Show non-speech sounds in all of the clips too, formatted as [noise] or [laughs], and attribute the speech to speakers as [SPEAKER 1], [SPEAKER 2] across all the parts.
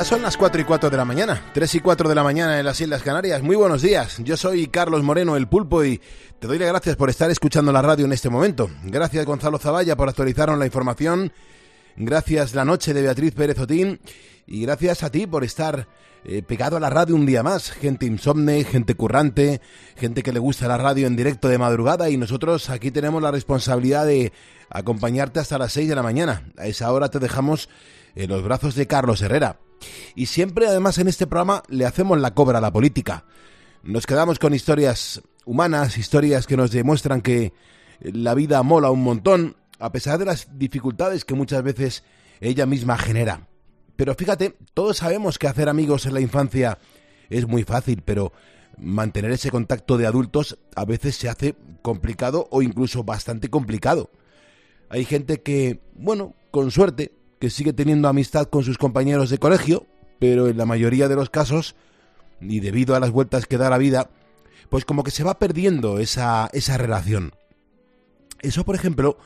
[SPEAKER 1] Ya son las 4 y 4 de la mañana, 3 y 4 de la mañana en las Islas Canarias. Muy buenos días, yo soy Carlos Moreno, el pulpo, y te doy las gracias por estar escuchando la radio en este momento. Gracias Gonzalo Zavalla por actualizarnos la información. Gracias La Noche de Beatriz Pérez Otín. Y gracias a ti por estar eh, pegado a la radio un día más. Gente insomne, gente currante, gente que le gusta la radio en directo de madrugada. Y nosotros aquí tenemos la responsabilidad de acompañarte hasta las 6 de la mañana. A esa hora te dejamos en los brazos de Carlos Herrera. Y siempre, además, en este programa le hacemos la cobra a la política. Nos quedamos con historias humanas, historias que nos demuestran que la vida mola un montón, a pesar de las dificultades que muchas veces ella misma genera. Pero fíjate, todos sabemos que hacer amigos en la infancia es muy fácil, pero mantener ese contacto de adultos a veces se hace complicado o incluso bastante complicado. Hay gente que, bueno, con suerte, que sigue teniendo amistad con sus compañeros de colegio, pero en la mayoría de los casos, y debido a las vueltas que da la vida, pues como que se va perdiendo esa, esa relación. Eso, por ejemplo,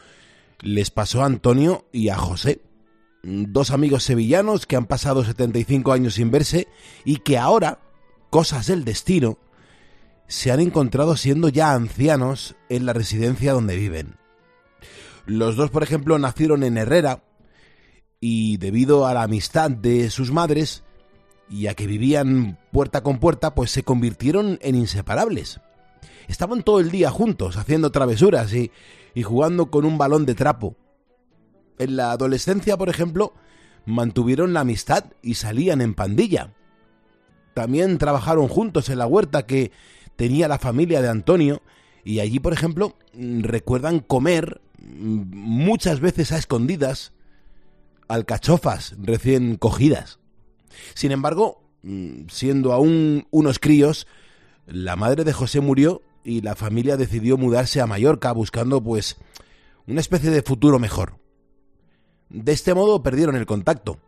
[SPEAKER 1] les pasó a Antonio y a José, dos amigos sevillanos que han pasado 75 años sin verse y que ahora, cosas del destino, se han encontrado siendo ya ancianos en la residencia donde viven. Los dos, por ejemplo, nacieron en Herrera, y debido a la amistad de sus madres y a que vivían puerta con puerta, pues se convirtieron en inseparables. Estaban todo el día juntos, haciendo travesuras y, y jugando con un balón de trapo. En la adolescencia, por ejemplo, mantuvieron la amistad y salían en pandilla. También trabajaron juntos en la huerta que tenía la familia de Antonio y allí, por ejemplo, recuerdan comer muchas veces a escondidas alcachofas recién cogidas. Sin embargo, mm, siendo aún unos críos, la madre de José murió y la familia decidió mudarse a Mallorca buscando pues una especie de futuro mejor. De este modo perdieron el contacto.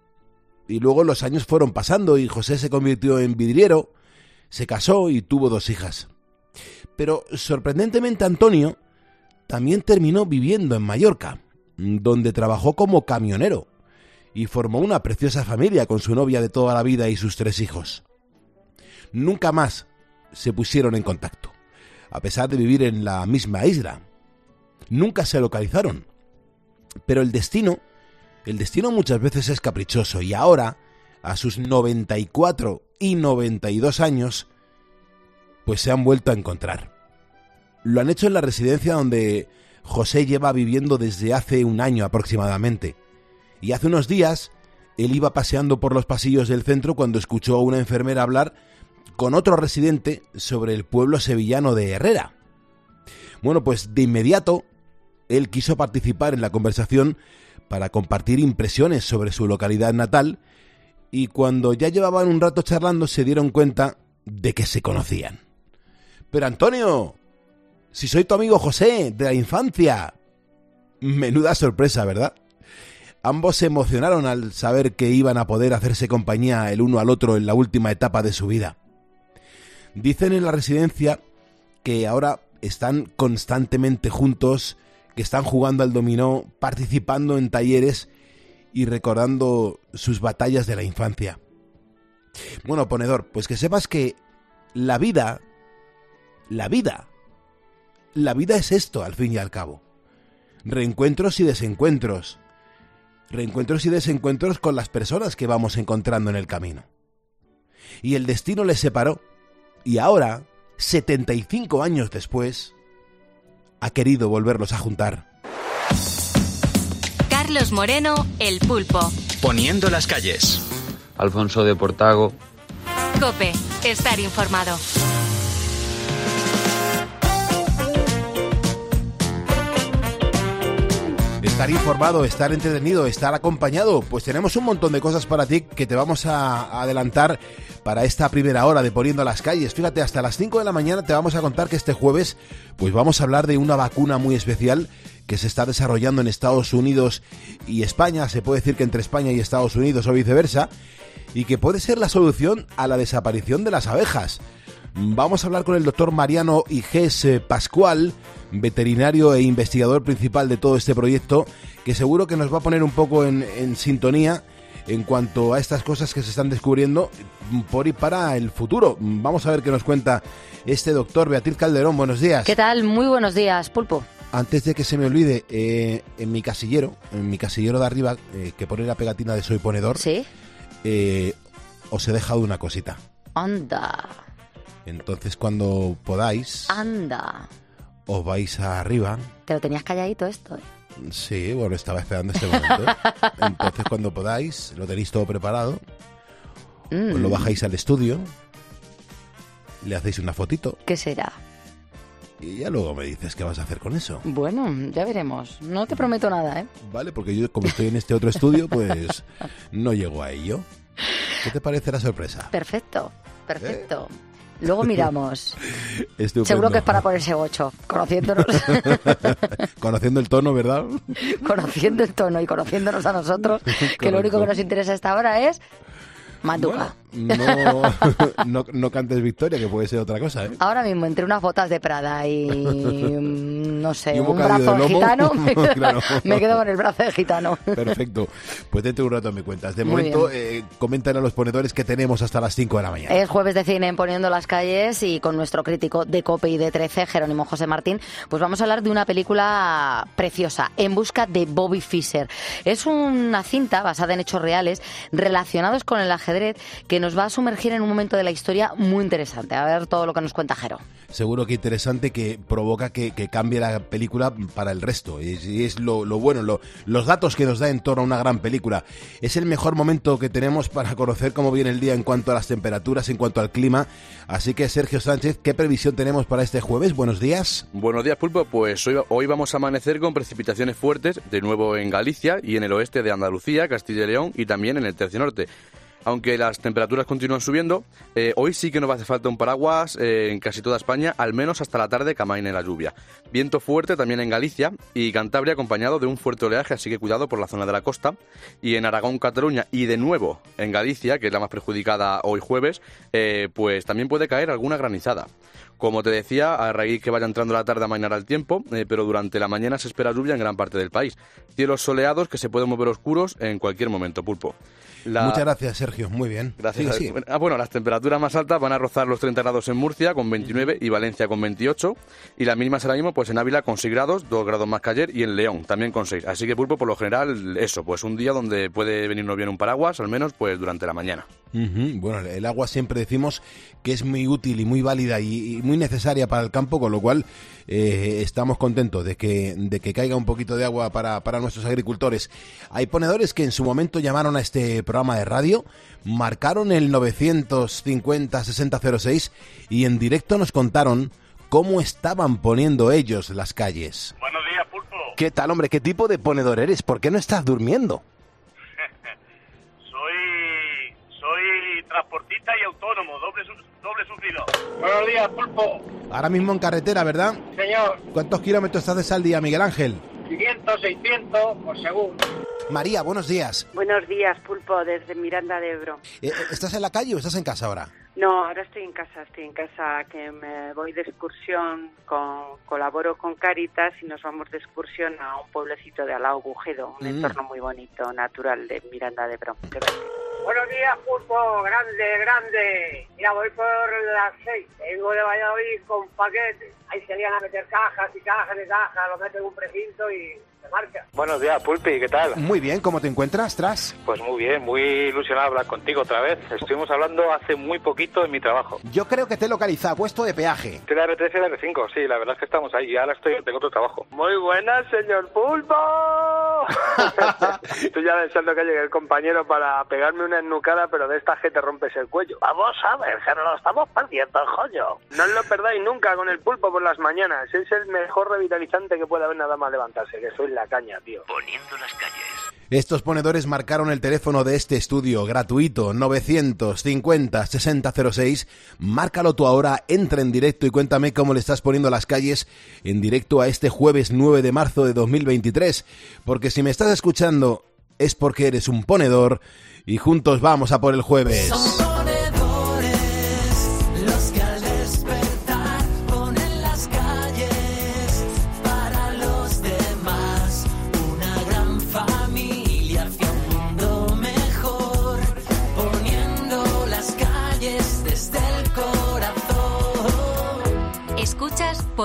[SPEAKER 1] Y luego los años fueron pasando y José se convirtió en vidriero, se casó y tuvo dos hijas. Pero sorprendentemente Antonio también terminó viviendo en Mallorca, donde trabajó como camionero y formó una preciosa familia con su novia de toda la vida y sus tres hijos. Nunca más se pusieron en contacto, a pesar de vivir en la misma isla. Nunca se localizaron. Pero el destino, el destino muchas veces es caprichoso y ahora, a sus 94 y 92 años, pues se han vuelto a encontrar. Lo han hecho en la residencia donde José lleva viviendo desde hace un año aproximadamente y hace unos días él iba paseando por los pasillos del centro cuando escuchó a una enfermera hablar con otro residente sobre el pueblo sevillano de Herrera. Bueno, pues de inmediato él quiso participar en la conversación para compartir impresiones sobre su localidad natal y cuando ya llevaban un rato charlando se dieron cuenta de que se conocían. Pero Antonio, si soy tu amigo José, de la infancia. Menuda sorpresa, ¿verdad? Ambos se emocionaron al saber que iban a poder hacerse compañía el uno al otro en la última etapa de su vida. Dicen en la residencia que ahora están constantemente juntos, que están jugando al dominó, participando en talleres y recordando sus batallas de la infancia. Bueno, ponedor, pues que sepas que la vida, la vida, la vida es esto al fin y al cabo. Reencuentros y desencuentros, reencuentros y desencuentros con las personas que vamos encontrando en el camino. Y el destino les separó, y ahora, 75 años después, ha querido volverlos a juntar.
[SPEAKER 2] Carlos Moreno, el pulpo.
[SPEAKER 3] Poniendo las calles.
[SPEAKER 4] Alfonso de Portago.
[SPEAKER 2] Cope, estar informado.
[SPEAKER 1] Estar informado, estar entretenido, estar acompañado, pues tenemos un montón de cosas para ti que te vamos a adelantar para esta primera hora de Poniendo las calles. Fíjate, hasta las 5 de la mañana te vamos a contar que este jueves pues vamos a hablar de una vacuna muy especial que se está desarrollando en Estados Unidos y España, se puede decir que entre España y Estados Unidos o viceversa, y que puede ser la solución a la desaparición de las abejas. Vamos a hablar con el doctor Mariano Igés Pascual, veterinario e investigador principal de todo este proyecto, que seguro que nos va a poner un poco en, sintonía en cuanto a estas cosas que se están descubriendo por y para el futuro. Vamos a ver qué nos cuenta este doctor Beatriz Calderón. Buenos días.
[SPEAKER 5] ¿Qué tal? Muy buenos días, Pulpo.
[SPEAKER 1] Antes de que se me olvide, eh, en mi casillero, en mi casillero de arriba, eh, que pone la pegatina de Soy Ponedor,
[SPEAKER 5] ¿Sí?
[SPEAKER 1] eh, os he dejado una cosita.
[SPEAKER 5] Anda,
[SPEAKER 1] Entonces, cuando podáis,
[SPEAKER 5] anda.
[SPEAKER 1] os vais arriba.
[SPEAKER 5] Te lo tenías calladito esto. ¿eh?
[SPEAKER 1] Sí, bueno, estaba esperando este momento. [laughs] Entonces, cuando podáis, lo tenéis todo preparado,
[SPEAKER 5] Mm,
[SPEAKER 1] os lo bajáis al estudio, le hacéis una fotito
[SPEAKER 5] ¿Qué será?
[SPEAKER 1] y ya luego me dices qué vas a hacer con eso.
[SPEAKER 5] Bueno, ya veremos. No te prometo nada, ¿eh?
[SPEAKER 1] Vale, porque yo como estoy en este otro estudio, pues [laughs] no llego a ello. ¿Qué te parece la sorpresa?
[SPEAKER 5] Perfecto, perfecto. Luego miramos. [laughs]
[SPEAKER 1] Estupendo.
[SPEAKER 5] Seguro que es para ponerse ocho. Conociéndonos, [laughs]
[SPEAKER 1] Conociendo el tono, ¿verdad? [laughs]
[SPEAKER 5] conociendo el tono y conociéndonos a nosotros, que lo único que nos interesa a esta hora es Manduca.
[SPEAKER 1] Bueno, no, [laughs] no, no cantes victoria, que puede ser otra cosa, ¿eh?
[SPEAKER 5] Ahora mismo, entre unas botas de Prada y, [laughs] no sé,
[SPEAKER 1] Y un
[SPEAKER 5] brazo
[SPEAKER 1] de
[SPEAKER 5] gitano, [laughs] me quedo,
[SPEAKER 1] Claro.
[SPEAKER 5] me quedo con el brazo de gitano.
[SPEAKER 1] Perfecto. Pues dentro de un rato me cuentas. De
[SPEAKER 5] Muy
[SPEAKER 1] momento, eh, comentan a los ponedores que tenemos hasta las 5 de la mañana.
[SPEAKER 5] Es jueves de cine en Poniendo las calles y con nuestro crítico de COPE y de 13, Jerónimo José Martín, pues vamos a hablar de una película preciosa, En busca de Bobby Fischer. Es una cinta basada en hechos reales relacionados con el ajedrez que nos va a sumergir en un momento de la historia muy interesante. A ver todo lo que nos cuenta Jero.
[SPEAKER 1] Seguro que interesante que provoca que, que cambie la película para el resto. Y es, y es lo, lo bueno, lo- los datos que nos da en torno a una gran película. Es el mejor momento que tenemos para conocer cómo viene el día en cuanto a las temperaturas, en cuanto al clima. Así que, Sergio Sánchez, ¿qué previsión tenemos para este jueves? Buenos días.
[SPEAKER 6] Buenos días, Pulpo. Pues hoy, hoy vamos a amanecer con precipitaciones fuertes, de nuevo en Galicia y en el oeste de Andalucía, Castilla y León y también en el tercio norte. Aunque las temperaturas continúan subiendo, eh, hoy sí que nos va a hacer falta un paraguas eh, en casi toda España, al menos hasta la tarde que amaine la lluvia. Viento fuerte también en Galicia y Cantabria acompañado de un fuerte oleaje, así que cuidado por la zona de la costa. Y en Aragón, Cataluña y de nuevo en Galicia, que es la más perjudicada hoy jueves, eh, pues también puede caer alguna granizada. Como te decía, a raíz que vaya entrando la tarde a mainar el tiempo, pero durante la mañana se espera lluvia en gran parte del país. Cielos soleados que se pueden mover oscuros en cualquier momento, pulpo. La-
[SPEAKER 1] Muchas gracias, Sergio. Muy bien.
[SPEAKER 6] Gracias.
[SPEAKER 1] Sí, sí.
[SPEAKER 6] Ah, bueno, las temperaturas más altas van a rozar los 30 grados en Murcia con 29 y Valencia con 28. Y las mínimas ahora mismo, pues en Ávila con 6 grados, 2 grados más que ayer, y en León también con 6. Así que, Pulpo, por lo general, eso, pues un día donde puede venirnos bien un paraguas, al menos pues durante la mañana.
[SPEAKER 1] Bueno, el agua siempre decimos que es muy útil y muy válida y, y muy necesaria para el campo, con lo cual eh, estamos contentos de que, de que caiga un poquito de agua para, para nuestros agricultores. Hay ponedores que en su momento llamaron a este programa de radio, marcaron el 950-6006 y en directo nos contaron cómo estaban poniendo ellos las calles.
[SPEAKER 7] Buenos días, Pulpo.
[SPEAKER 1] ¿Qué tal, hombre? ¿Qué tipo de ponedor eres? ¿Por qué no estás durmiendo?
[SPEAKER 7] Transportista y autónomo, doble su- doble sufrido. Buenos días, Pulpo.
[SPEAKER 1] Ahora mismo en carretera, ¿verdad?
[SPEAKER 7] Señor,
[SPEAKER 1] ¿Cuántos kilómetros haces al día, Miguel Ángel?
[SPEAKER 7] 500, 600 por segundo.
[SPEAKER 1] María, buenos días.
[SPEAKER 8] Buenos días, Pulpo, desde Miranda de Ebro.
[SPEAKER 1] Eh, ¿Estás en la calle o estás en casa ahora?
[SPEAKER 8] No, ahora estoy en casa, estoy en casa, que me voy de excursión, con, colaboro con Caritas y nos vamos de excursión a un pueblecito de Alao Bujedo, un
[SPEAKER 1] Mm.
[SPEAKER 8] entorno muy bonito, natural de Miranda de Ebro.
[SPEAKER 7] Buenos días, Pulpo. Grande, grande. Mira, voy por las 6. Vengo de Valladolid con paquetes. Ahí se lían a meter cajas y cajas y cajas. Lo meten en un precinto y se marcha.
[SPEAKER 9] Buenos días, Pulpi, ¿qué tal?
[SPEAKER 1] Muy bien, ¿cómo te encuentras, Tras?
[SPEAKER 9] Pues muy bien, muy ilusionado hablar contigo otra vez. Estuvimos hablando hace muy poquito en mi trabajo.
[SPEAKER 1] Yo creo que te he localizado, puesto de peaje.
[SPEAKER 9] De la R3 y la R5, sí, la verdad es que estamos ahí y ahora estoy, tengo otro trabajo. Muy buenas, señor Pulpo. [laughs] estoy ya pensando que llegue el compañero para pegarme una ennucada, pero de esta que te rompes el cuello. Vamos a ver, que nos lo estamos perdiendo, joyo. No os lo perdáis nunca con el pulpo por las mañanas. Es el mejor revitalizante que puede haber nada más levantarse, que soy la caña, tío.
[SPEAKER 3] Poniendo las calles.
[SPEAKER 1] Estos ponedores marcaron el teléfono de este estudio gratuito 950-6006. Márcalo tú ahora, entra en directo y cuéntame cómo le estás poniendo las calles en directo a este jueves 9 de marzo de 2023. Porque si me estás escuchando es porque eres un ponedor y juntos vamos a por el jueves.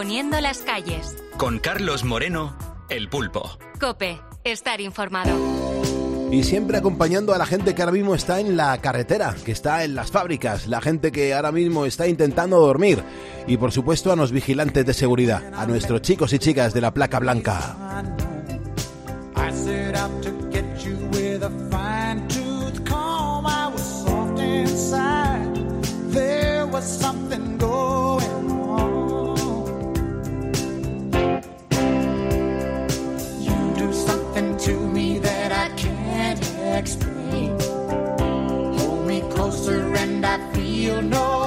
[SPEAKER 2] Poniendo las calles.
[SPEAKER 3] Con Carlos Moreno, El Pulpo.
[SPEAKER 2] Cope, estar informado.
[SPEAKER 1] Y siempre acompañando a la gente que ahora mismo está en la carretera, que está en las fábricas, la gente que ahora mismo está intentando dormir. Y por supuesto a los vigilantes de seguridad, a nuestros chicos y chicas de la placa blanca.
[SPEAKER 10] Explain. Hold me closer and I feel no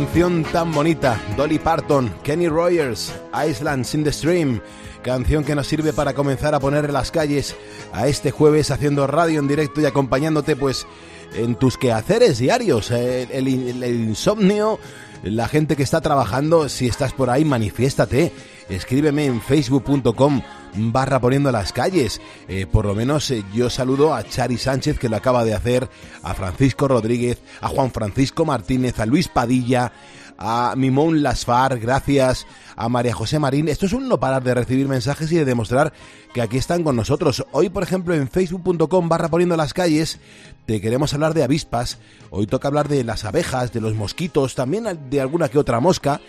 [SPEAKER 1] canción tan bonita. Dolly Parton, Kenny Rogers, Islands in the Stream. Canción que nos sirve para comenzar a poner en las calles a este jueves haciendo radio en directo y acompañándote pues en tus quehaceres diarios. El- el insomnio, la gente que está trabajando, si estás por ahí, manifiéstate. Escríbeme en facebook.com barra poniendo las calles. Eh, por lo menos eh, yo saludo a Chari Sánchez que lo acaba de hacer, a Francisco Rodríguez, a Juan Francisco Martínez, a Luis Padilla, a Mimón Lasfar, gracias, a María José Marín. Esto es un no parar de recibir mensajes y de demostrar que aquí están con nosotros. Hoy, por ejemplo, en facebook.com barra poniendo las calles, te queremos hablar de avispas. Hoy toca hablar de las abejas, de los mosquitos, también de alguna que otra mosca.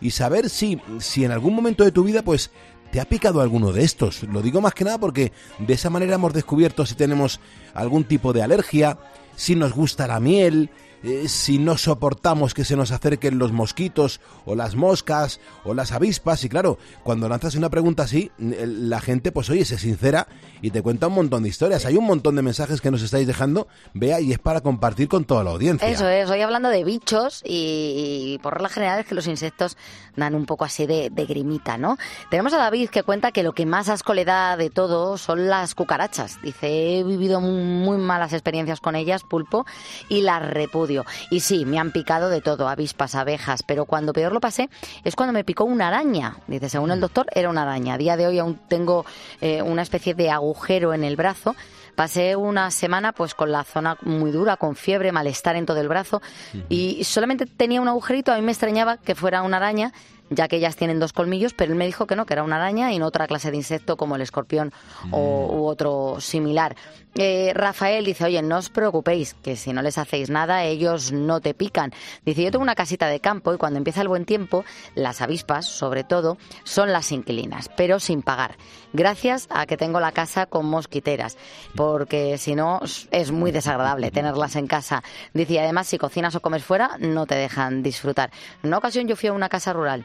[SPEAKER 1] Y saber si, si en algún momento de tu vida, pues, ¿Te ha picado alguno de estos? Lo digo más que nada porque de esa manera hemos descubierto si tenemos algún tipo de alergia, si nos gusta la miel, eh, si no soportamos que se nos acerquen los mosquitos o las moscas o las avispas. Y claro, cuando lanzas una pregunta así, la gente pues oye, se sincera y te cuenta un montón de historias. Hay un montón de mensajes que nos estáis dejando, vea, y es para compartir con toda la audiencia.
[SPEAKER 5] Eso es, hoy hablando de bichos y, y por regla general es que los insectos dan un poco así de, de grimita, ¿no? Tenemos a David que cuenta que lo que más asco le da de todo son las cucarachas. Dice, he vivido muy malas experiencias con ellas, pulpo, y las repudio. Y sí, me han picado de todo, avispas, abejas, pero cuando peor lo pasé es cuando me picó una araña. Dice, según el doctor, era una araña. A día de hoy aún tengo eh, una especie de agujero en el brazo. Pasé una semana pues con la zona muy dura, con fiebre, malestar en todo el brazo y solamente tenía un agujerito. A mí me extrañaba que fuera una araña ya que ellas tienen dos colmillos, pero él me dijo que no, que era una araña y no otra clase de insecto como el escorpión o, u otro similar. Eh, Rafael dice, oye, no os preocupéis, que si no les hacéis nada, ellos no te pican. Dice, yo tengo una casita de campo y cuando empieza el buen tiempo, las avispas, sobre todo, son las inquilinas, pero sin pagar. Gracias a que tengo la casa con mosquiteras, porque si no es muy desagradable tenerlas en casa. Dice, y además si cocinas o comes fuera, no te dejan disfrutar. En una ocasión yo fui a una casa rural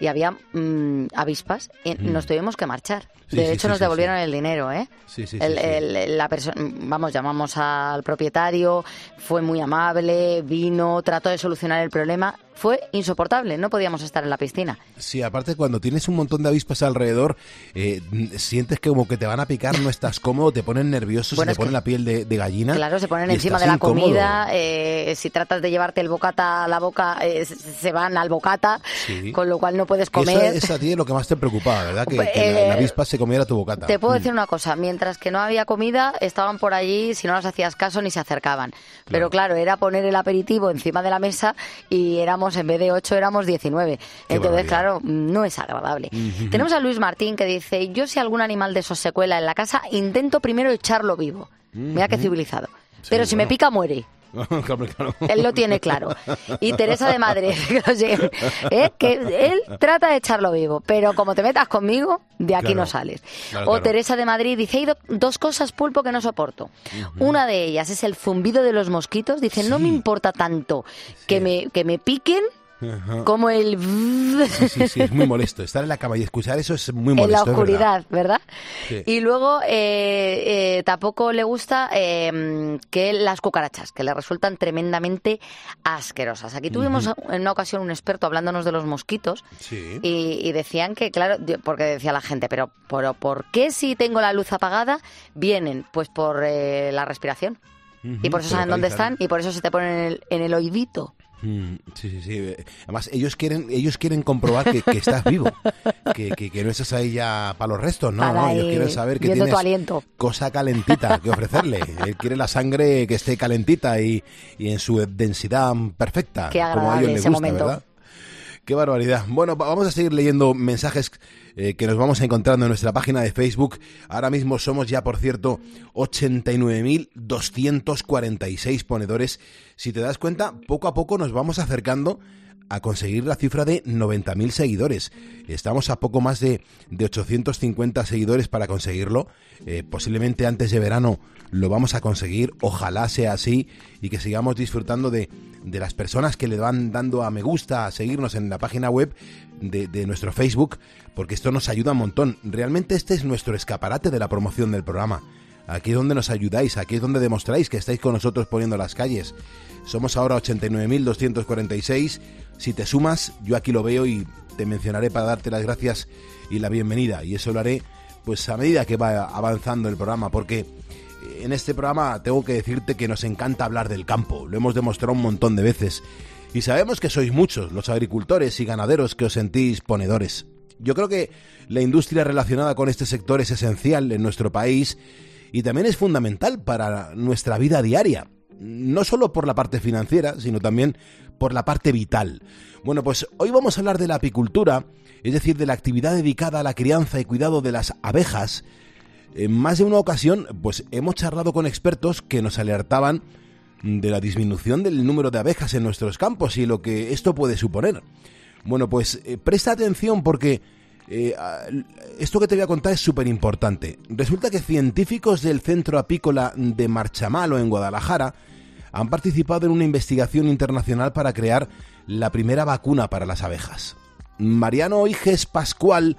[SPEAKER 5] y había mm, avispas y nos tuvimos que marchar.
[SPEAKER 1] Sí,
[SPEAKER 5] de
[SPEAKER 1] sí,
[SPEAKER 5] hecho,
[SPEAKER 1] sí,
[SPEAKER 5] nos
[SPEAKER 1] sí,
[SPEAKER 5] devolvieron el dinero, ¿eh?
[SPEAKER 1] Sí, sí,
[SPEAKER 5] El-
[SPEAKER 1] sí.
[SPEAKER 5] el- la persona, vamos, llamamos al propietario, fue muy amable, vino, trató de solucionar el problema. Fue insoportable, no podíamos estar en la piscina.
[SPEAKER 1] Sí, aparte cuando tienes un montón de avispas alrededor, eh, sientes que como que te van a picar, no estás cómodo, te ponen nervioso,
[SPEAKER 5] Bueno,
[SPEAKER 1] se
[SPEAKER 5] es
[SPEAKER 1] te pone la piel de, de gallina.
[SPEAKER 5] Claro, se ponen encima de la
[SPEAKER 1] incómodo.
[SPEAKER 5] comida, eh, si tratas de llevarte el bocata a la boca, eh, se- van al bocata,
[SPEAKER 1] Sí.
[SPEAKER 5] con lo cual no puedes comer.
[SPEAKER 1] es a ti lo que más te preocupaba, ¿verdad? Que, que la,
[SPEAKER 5] eh,
[SPEAKER 1] la avispa se comiera tu bocata.
[SPEAKER 5] Te puedo
[SPEAKER 1] Mm.
[SPEAKER 5] decir una cosa, mientras que no había comida, estaban por allí, si no las hacías caso, ni se acercaban. Pero claro, era poner el aperitivo encima de la mesa y éramos, en vez de 8, éramos 19.
[SPEAKER 1] Qué
[SPEAKER 5] Entonces,
[SPEAKER 1] barbaridad.
[SPEAKER 5] claro, no es agradable. Tenemos a Luis Martín que dice, yo si algún animal de esos se cuela en la casa, intento primero echarlo vivo. Mira qué civilizado.
[SPEAKER 1] Sí,
[SPEAKER 5] Pero si me
[SPEAKER 1] bueno.
[SPEAKER 5] pica, muere. Él lo tiene claro. Y Teresa de Madrid, [laughs] ¿eh? que él trata de echarlo vivo, pero como te metas conmigo, de aquí
[SPEAKER 11] Claro.
[SPEAKER 5] no sales.
[SPEAKER 11] Claro,
[SPEAKER 5] o
[SPEAKER 11] claro.
[SPEAKER 5] Teresa de Madrid dice, hay do- dos cosas, pulpo, que no soporto. Una de ellas es el zumbido de los mosquitos. Dice, no me importa tanto que, me, que me piquen
[SPEAKER 1] Ajá.
[SPEAKER 5] como el...
[SPEAKER 1] Sí, sí, sí, es muy molesto. Estar en la cama y escuchar eso es muy
[SPEAKER 5] en la
[SPEAKER 1] molesto. es verdad.
[SPEAKER 5] oscuridad, ¿verdad?
[SPEAKER 1] Sí.
[SPEAKER 5] Y luego eh, eh, tampoco le gusta eh, que las cucarachas, que le resultan tremendamente asquerosas. Aquí tuvimos en una ocasión un experto hablándonos de los mosquitos
[SPEAKER 1] Sí.
[SPEAKER 5] y, y decían que, claro, porque decía la gente, pero, pero ¿por qué si tengo la luz apagada vienen? Pues por eh, la respiración. Y por eso saben dónde están y por eso se te ponen en el, en el oídito.
[SPEAKER 1] Mm, Sí, sí, sí. Además, ellos quieren, ellos quieren comprobar que, que estás vivo, que, que, que no estás ahí ya para los restos, no, no, ellos quieren saber que
[SPEAKER 5] tu
[SPEAKER 1] tienes
[SPEAKER 5] aliento.
[SPEAKER 1] cosa calentita que ofrecerle. Él quiere la sangre que esté calentita y, y en su densidad perfecta,
[SPEAKER 5] Qué
[SPEAKER 1] como a ellos les
[SPEAKER 5] ese
[SPEAKER 1] gusta,
[SPEAKER 5] momento.
[SPEAKER 1] ¿verdad? Qué barbaridad. Bueno, va- vamos a seguir leyendo mensajes eh, que nos vamos encontrando en nuestra página de Facebook. Ahora mismo somos ya, por cierto, 89.246 ponedores. Si te das cuenta, poco a poco nos vamos acercando a conseguir la cifra de 90.000 seguidores. Estamos a poco más de, de 850 seguidores para conseguirlo. Eh, posiblemente antes de verano lo vamos a conseguir. Ojalá sea así y que sigamos disfrutando de, de las personas que le van dando a me gusta, a seguirnos en la página web de, de nuestro Facebook, porque esto nos ayuda un montón. Realmente este es nuestro escaparate de la promoción del programa. Aquí es donde nos ayudáis, aquí es donde demostráis que estáis con nosotros poniendo las calles. Somos ahora 89.246. Si te sumas, yo aquí lo veo y te mencionaré para darte las gracias y la bienvenida. Y eso lo haré pues a medida que va avanzando el programa, porque en este programa tengo que decirte que nos encanta hablar del campo. Lo hemos demostrado un montón de veces. Y sabemos que sois muchos los agricultores y ganaderos que os sentís ponedores. Yo creo que la industria relacionada con este sector es esencial en nuestro país y también es fundamental para nuestra vida diaria. No solo por la parte financiera, sino también por la parte vital. Bueno, pues hoy vamos a hablar de la apicultura, es decir, de la actividad dedicada a la crianza y cuidado de las abejas. En más de una ocasión, pues hemos charlado con expertos que nos alertaban de la disminución del número de abejas en nuestros campos y lo que esto puede suponer. Bueno, pues eh, presta atención porque eh, ah, esto que te voy a contar es súper importante. Resulta que científicos del Centro Apícola de Marchamalo en Guadalajara han participado en una investigación internacional para crear la primera vacuna para las abejas. Mariano Oiges Pascual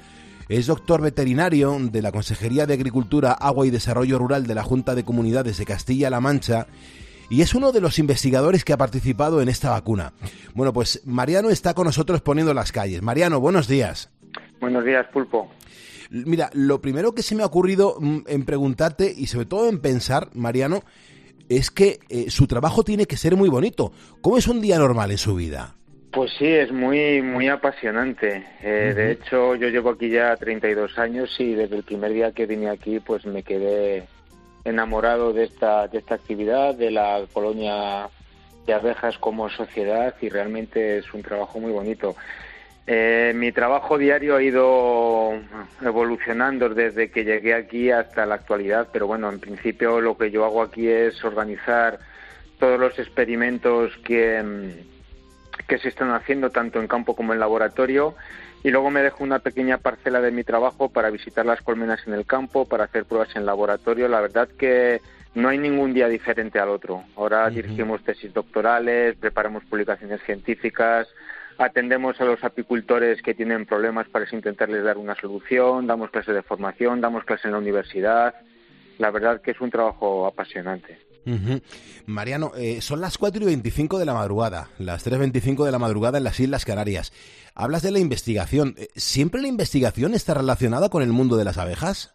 [SPEAKER 1] es doctor veterinario de la Consejería de Agricultura, Agua y Desarrollo Rural de la Junta de Comunidades de Castilla-La Mancha y es uno de los investigadores que ha participado en esta vacuna. Bueno, pues Mariano está con nosotros poniendo las calles. Mariano, buenos días.
[SPEAKER 12] Buenos días, Pulpo.
[SPEAKER 1] Mira, lo primero que se me ha ocurrido mm, en preguntarte y sobre todo en pensar, Mariano, es que eh, su trabajo tiene que ser muy bonito. ¿Cómo es un día normal en su vida?
[SPEAKER 12] Pues sí, es muy muy apasionante. Eh, De hecho, yo llevo aquí ya 32 años y desde el primer día que vine aquí, pues me quedé enamorado de esta de esta actividad, de la colonia de abejas como sociedad y realmente es un trabajo muy bonito. Eh, mi trabajo diario ha ido evolucionando desde que llegué aquí hasta la actualidad, pero bueno, en principio lo que yo hago aquí es organizar todos los experimentos que, mm, que se están haciendo tanto en campo como en laboratorio y luego me dejo una pequeña parcela de mi trabajo para visitar las colmenas en el campo, para hacer pruebas en laboratorio. La verdad que no hay ningún día diferente al otro. Ahora dirigimos tesis doctorales, preparamos publicaciones científicas, atendemos a los apicultores que tienen problemas para intentarles dar una solución, damos clases de formación, damos clases en la universidad. La verdad que es un trabajo apasionante.
[SPEAKER 1] Ujú. Mariano, eh, son las 4 y 25 de la madrugada, las 3.25 de la madrugada en las Islas Canarias. Hablas de la investigación. Eh, ¿Siempre la investigación está relacionada con el mundo de las abejas?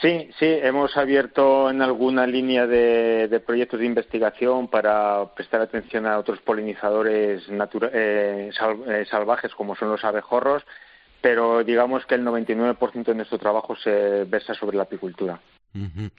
[SPEAKER 12] Sí, sí, hemos abierto en alguna línea de, proyectos de investigación para prestar atención a otros polinizadores eh, eh, salvajes como son los abejorros, pero digamos que el 99% de nuestro trabajo se versa sobre la apicultura.
[SPEAKER 1] Eh,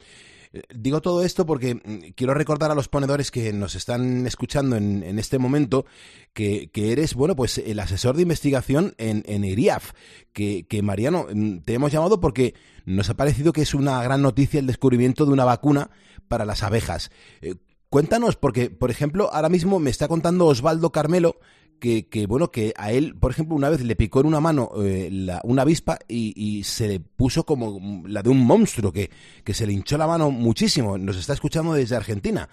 [SPEAKER 1] Digo todo esto porque mm, quiero recordar a los ponedores que nos están escuchando en, en este momento que, que eres, bueno, pues el asesor de investigación en, en IRIAF. Que, que, Mariano, mm, te hemos llamado porque nos ha parecido que es una gran noticia el descubrimiento de una vacuna para las abejas. Eh, cuéntanos, porque, por ejemplo, ahora mismo me está contando Osvaldo Carmelo que, bueno, que a él, por ejemplo, una vez le picó en una mano eh, la- una avispa y, y se le puso como la de un monstruo, que, que se le hinchó la mano muchísimo. Nos está escuchando desde Argentina.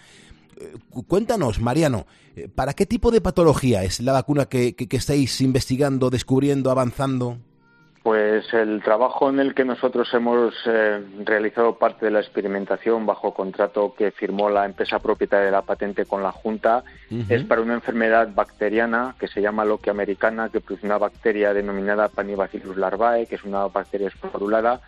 [SPEAKER 1] Eh, cu- cuéntanos, Mariano, eh, ¿para qué tipo de patología es la vacuna que, que- que estáis investigando, descubriendo, avanzando?
[SPEAKER 12] Pues el trabajo en el que nosotros hemos eh, realizado parte de la experimentación bajo contrato que firmó la empresa propietaria de la patente con la Junta es para una enfermedad bacteriana que se llama loquia americana, que produce una bacteria denominada Panibacillus larvae, que es una bacteria esporulada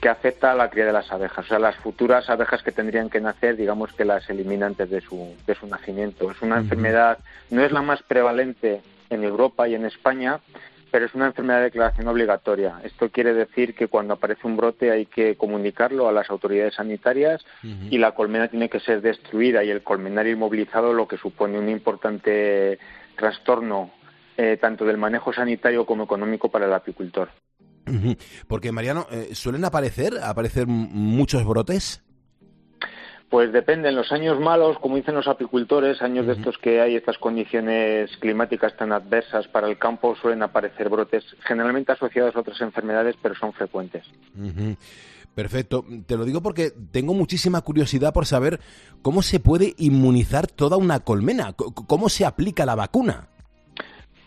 [SPEAKER 12] que afecta a la cría de las abejas. O sea, las futuras abejas que tendrían que nacer, digamos que las elimina antes de su, de su nacimiento. Es una enfermedad, no es la más prevalente en Europa y en España, pero es una enfermedad de declaración obligatoria. Esto quiere decir que cuando aparece un brote hay que comunicarlo a las autoridades sanitarias y la colmena tiene que ser destruida y el colmenario inmovilizado, lo que supone un importante trastorno eh, tanto del manejo sanitario como económico para el apicultor.
[SPEAKER 1] Porque, Mariano, eh, ¿suelen aparecer, aparecer muchos brotes?
[SPEAKER 12] Pues depende, en los años malos, como dicen los apicultores, años de estos que hay estas condiciones climáticas tan adversas para el campo, suelen aparecer brotes generalmente asociados a otras enfermedades, pero son frecuentes.
[SPEAKER 1] Perfecto. Te lo digo porque tengo muchísima curiosidad por saber cómo se puede inmunizar toda una colmena, cómo se aplica la vacuna.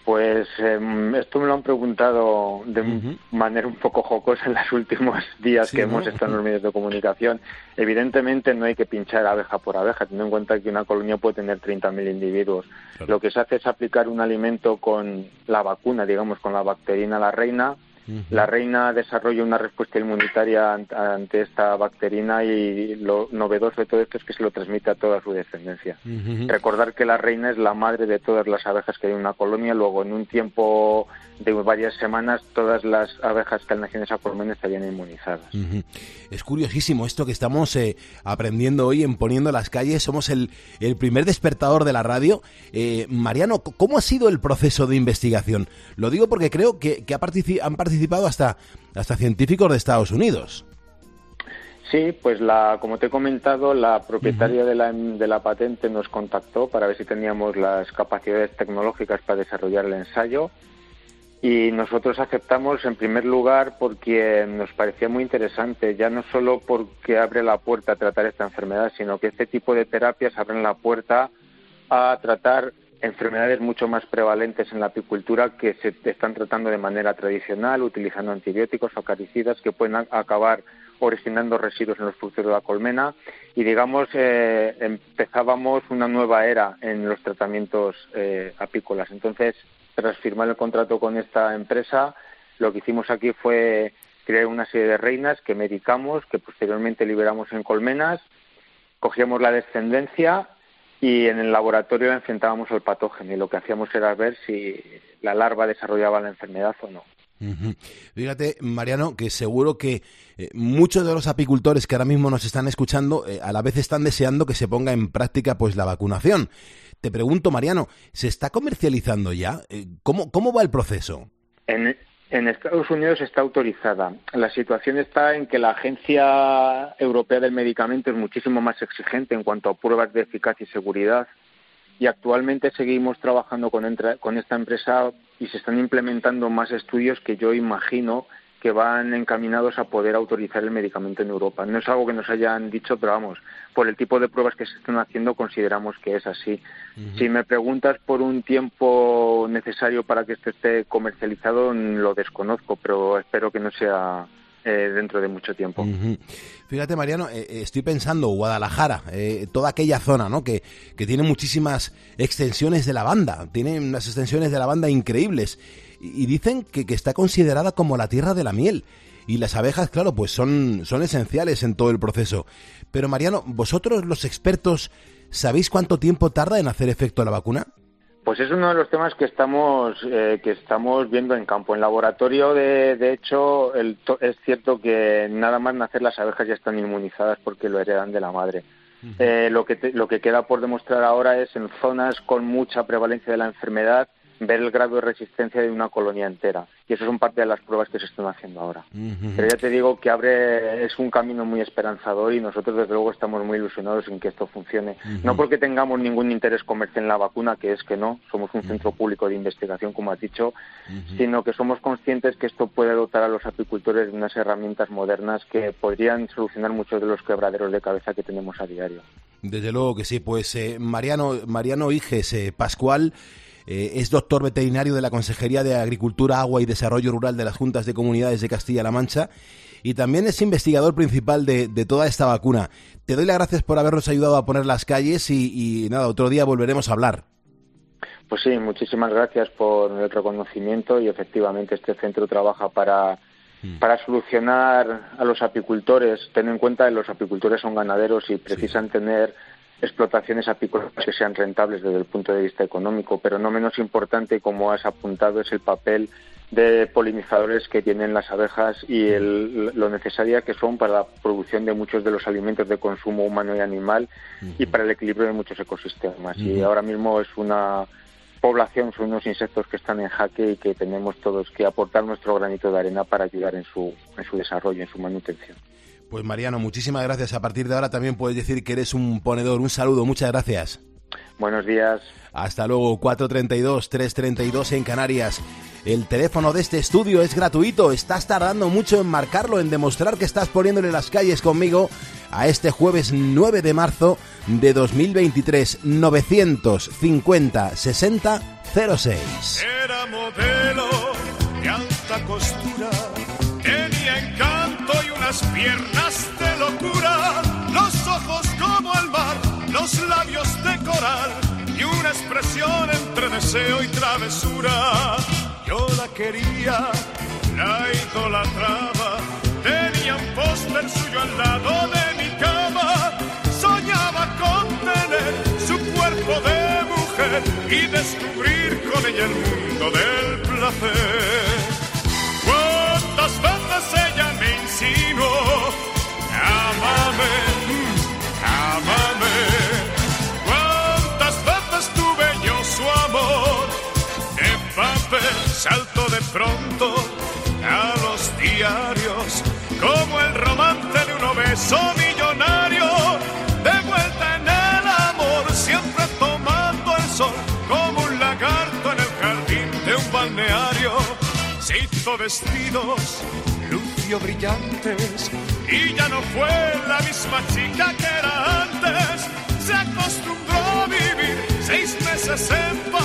[SPEAKER 12] Pues em, esto me lo han preguntado de manera un poco jocosa en [laughs] los últimos días
[SPEAKER 1] Sí,
[SPEAKER 12] que
[SPEAKER 1] ¿no?
[SPEAKER 12] hemos estado en los medios de comunicación. Evidentemente no hay que pinchar abeja por abeja, teniendo en cuenta que una colonia puede tener 30.000 individuos. Lo que se hace es aplicar un alimento con la vacuna, digamos, con la bacterina la reina. La reina desarrolla una respuesta inmunitaria ant- ante esta bacterina y lo novedoso de todo esto es que se lo transmite a toda su descendencia. Recordar que la reina es la madre de todas las abejas que hay en una colonia, luego en un tiempo de varias semanas todas las abejas que han nacido en esa colmena estarían inmunizadas.
[SPEAKER 1] Es curiosísimo esto que estamos eh, aprendiendo hoy en Poniendo las Calles. Somos el, el primer despertador de la radio. Eh, Mariano, ¿cómo ha sido el proceso de investigación? Lo digo porque creo que, que ha han participado hasta, hasta científicos de Estados Unidos.
[SPEAKER 12] Sí, pues la, como te he comentado, la propietaria de, la, de la patente nos contactó para ver si teníamos las capacidades tecnológicas para desarrollar el ensayo y nosotros aceptamos en primer lugar porque nos parecía muy interesante, ya no solo porque abre la puerta a tratar esta enfermedad, sino que este tipo de terapias abren la puerta a tratar enfermedades mucho más prevalentes en la apicultura que se están tratando de manera tradicional, utilizando antibióticos o acaricidas que pueden acabar originando residuos en los frutos de la colmena y digamos eh, empezábamos una nueva era en los tratamientos eh, apícolas. Entonces, tras firmar el contrato con esta empresa, lo que hicimos aquí fue crear una serie de reinas que medicamos, que posteriormente liberamos en colmenas, cogíamos la descendencia y en el laboratorio enfrentábamos al patógeno y lo que hacíamos era ver si la larva desarrollaba la enfermedad o no.
[SPEAKER 1] Fíjate, Mariano, que seguro que eh, muchos de los apicultores que ahora mismo nos están escuchando eh, a la vez están deseando que se ponga en práctica pues la vacunación. Te pregunto, Mariano, ¿se está comercializando ya? Eh, ¿Cómo, cómo va el proceso?
[SPEAKER 12] En, en Estados Unidos está autorizada. La situación está en que la Agencia Europea del Medicamento es muchísimo más exigente en cuanto a pruebas de eficacia y seguridad y actualmente seguimos trabajando con, con esta empresa y se están implementando más estudios que yo imagino que van encaminados a poder autorizar el medicamento en Europa. No es algo que nos hayan dicho, pero vamos, por el tipo de pruebas que se están haciendo consideramos que es así. Si me preguntas por un tiempo necesario para que esto esté comercializado, lo desconozco, pero espero que no sea eh, dentro de mucho tiempo.
[SPEAKER 1] Fíjate, Mariano, eh, eh, estoy pensando Guadalajara, toda aquella zona, ¿no? Que, que tiene muchísimas extensiones de lavanda, tiene unas extensiones de lavanda increíbles. Y, y dicen que, que está considerada como la tierra de la miel. Y las abejas, claro, pues son, son esenciales en todo el proceso. Pero, Mariano, vosotros los expertos, ¿sabéis cuánto tiempo tarda en hacer efecto la vacuna?
[SPEAKER 12] Pues es uno de los temas que estamos eh, que estamos viendo en campo. En laboratorio, de, de hecho, el to- es cierto que nada más nacer las abejas ya están inmunizadas porque lo heredan de la madre. Eh, lo que te- lo que queda por demostrar ahora es en zonas con mucha prevalencia de la enfermedad ver el grado de resistencia de una colonia entera. Y eso son parte de las pruebas que se están haciendo ahora. Pero ya te digo que abre, es un camino muy esperanzador y nosotros desde luego estamos muy ilusionados en que esto funcione. No porque tengamos ningún interés comercial en la vacuna, que es que no, somos un centro público de investigación, como has dicho, sino que somos conscientes que esto puede dotar a los apicultores de unas herramientas modernas que podrían solucionar muchos de los quebraderos de cabeza que tenemos a diario.
[SPEAKER 1] Desde luego que sí, pues eh, Mariano, Mariano Iges eh, Pascual eh, es doctor veterinario de la Consejería de Agricultura, Agua y Desarrollo Rural de las Juntas de Comunidades de Castilla-La Mancha y también es investigador principal de, de toda esta vacuna. Te doy las gracias por habernos ayudado a poner las calles y, y nada, otro día volveremos a hablar.
[SPEAKER 12] Pues sí, muchísimas gracias por el reconocimiento y efectivamente este centro trabaja para, para solucionar a los apicultores. Ten en cuenta que los apicultores son ganaderos y precisan tener explotaciones apícolas que sean rentables desde el punto de vista económico, pero no menos importante, como has apuntado, es el papel de polinizadores que tienen las abejas y el- lo necesaria que son para la producción de muchos de los alimentos de consumo humano y animal y para el equilibrio de muchos ecosistemas. Y ahora mismo es una población, son unos insectos que están en jaque y que tenemos todos que aportar nuestro granito de arena para ayudar en su, en su desarrollo, en su manutención.
[SPEAKER 1] Pues Mariano, muchísimas gracias. A partir de ahora también puedes decir que eres un ponedor. Un saludo, muchas gracias.
[SPEAKER 12] Buenos días.
[SPEAKER 1] Hasta luego, 432 332 en Canarias. El teléfono de este estudio es gratuito. Estás tardando mucho en marcarlo, en demostrar que estás poniéndole las calles conmigo a este jueves 9 de marzo de 2023 950 60 06.
[SPEAKER 13] Era modelo de alta costura, unas piernas de locura, los ojos como el mar, los labios de coral y una expresión entre deseo y travesura. Yo la quería, la idolatraba, tenía un póster suyo al lado de mi cama, soñaba con tener su cuerpo de mujer y descubrir con ella el mundo del placer. ¿Cuántas veces ella me insinuó? Ámame, mm, ámame. ¿Cuántas veces tuve yo su amor? En papel salto de pronto a los diarios como el romance de un obeso vestidos, lució brillantes y ya no fue la misma chica que era antes. Se acostumbró a vivir seis meses en París,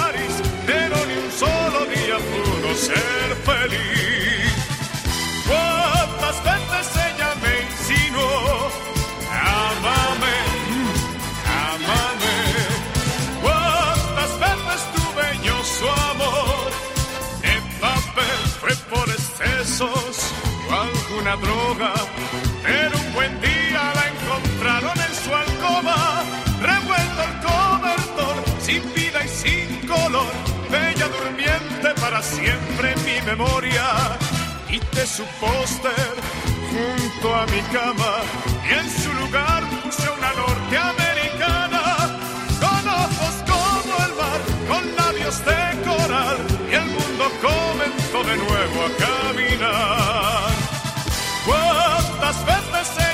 [SPEAKER 13] alguna droga, pero un buen día la encontraron en su alcoba, revuelto el cobertor, sin vida y sin color, bella durmiente para siempre en mi memoria. Quité su póster junto a mi cama. Y en su lugar puse una norteamericana con ojos como el mar, con labios de coral. Y el mundo comenzó
[SPEAKER 11] de nuevo a caminar. ¿Cuántas veces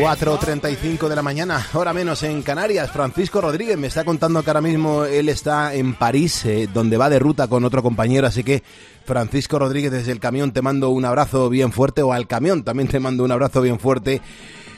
[SPEAKER 1] 4.35 de la mañana, hora menos en Canarias. Francisco Rodríguez me está contando que ahora mismo él está en París, eh, donde va de ruta con otro compañero. Así que, Francisco Rodríguez, desde el camión te mando un abrazo bien fuerte, o al camión también te mando un abrazo bien fuerte.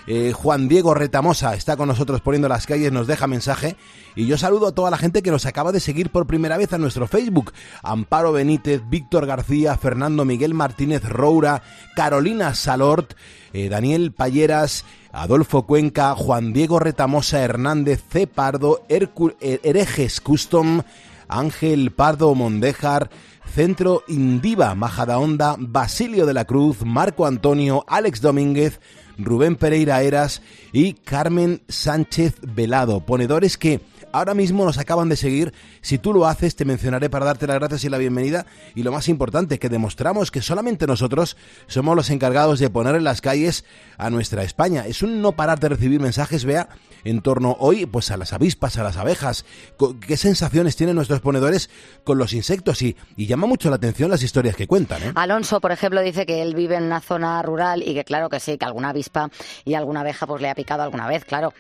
[SPEAKER 1] Eh, Juan Diego Retamosa está con nosotros poniendo las calles, nos deja mensaje. Y yo saludo a toda la gente que nos acaba de seguir por primera vez a nuestro Facebook. Amparo Benítez, Víctor García, Fernando Miguel Martínez Roura, Carolina Salort, eh, Daniel Palleras, Adolfo Cuenca, Juan Diego Retamosa Hernández, C. Pardo, eh, Herejes Custom, Ángel Pardo Mondejar, Centro Indiva Majadahonda, Basilio de la Cruz, Marco Antonio, Alex Domínguez, Rubén Pereira Eras y Carmen Sánchez Velado, ponedores que ahora mismo nos acaban de seguir. Si tú lo haces, te mencionaré para darte las gracias y la bienvenida. Y lo más importante, que demostramos que solamente nosotros somos los encargados de poner en las calles a nuestra España. Es un no parar de recibir mensajes, vea, en torno hoy pues a las avispas, a las abejas, qué sensaciones tienen nuestros ponedores con los insectos y, y llama mucho la atención las historias que cuentan. ¿eh?
[SPEAKER 5] Alonso, por ejemplo, dice que él vive en una zona rural y que claro que sí, que alguna avispa y alguna abeja pues le ha picado alguna vez, claro.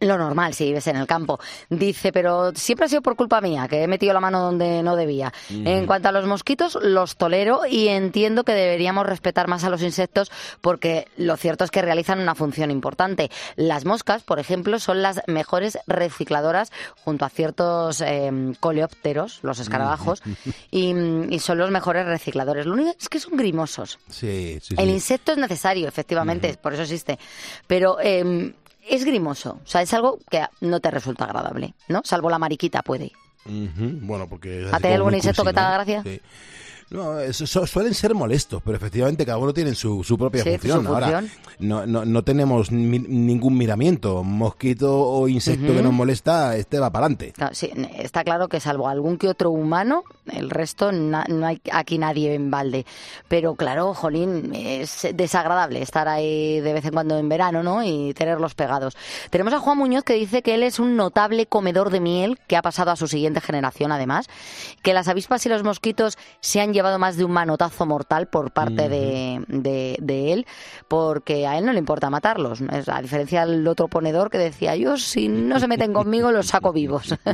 [SPEAKER 5] Lo normal si vives en el campo. Dice, pero siempre ha sido por culpa mía, que he metido la mano donde no debía. En cuanto a los mosquitos, los tolero y entiendo que deberíamos respetar más a los insectos porque lo cierto es que realizan una función importante. Las moscas, por ejemplo, son las mejores recicladoras junto a ciertos eh, coleópteros, los escarabajos, y, y son los mejores recicladores. Lo único es que son grimosos.
[SPEAKER 1] Sí, sí,
[SPEAKER 5] El
[SPEAKER 1] sí.
[SPEAKER 5] insecto es necesario, efectivamente, por eso existe. Pero eh, es grimoso. O sea, es algo que no te resulta agradable, ¿no? Salvo la mariquita puede.
[SPEAKER 1] Bueno, porque...
[SPEAKER 5] ¿A
[SPEAKER 1] como
[SPEAKER 5] algún insecto
[SPEAKER 1] cursi,
[SPEAKER 5] que te haga gracia?
[SPEAKER 1] Sí. No, eso- suelen ser molestos, pero efectivamente cada uno tiene su, su propia
[SPEAKER 5] Sí,
[SPEAKER 1] función.
[SPEAKER 5] su
[SPEAKER 1] Ahora,
[SPEAKER 5] función.
[SPEAKER 1] no, no, no tenemos mi- ningún miramiento. Mosquito o insecto que nos molesta, este va para adelante.
[SPEAKER 5] Claro, sí, está claro que salvo algún que otro humano, el resto na- no hay aquí nadie en balde. Pero claro, jolín, es desagradable estar ahí de vez en cuando en verano, ¿no? Y tenerlos pegados. Tenemos a Juan Muñoz que dice que él es un notable comedor de miel que ha pasado a su siguiente generación, además, que las avispas y los mosquitos se han llevado más de un manotazo mortal por parte de, de- de él, porque a él no le importa matarlos. A diferencia del otro ponedor que decía, yo si no se meten conmigo los saco vivos. [laughs]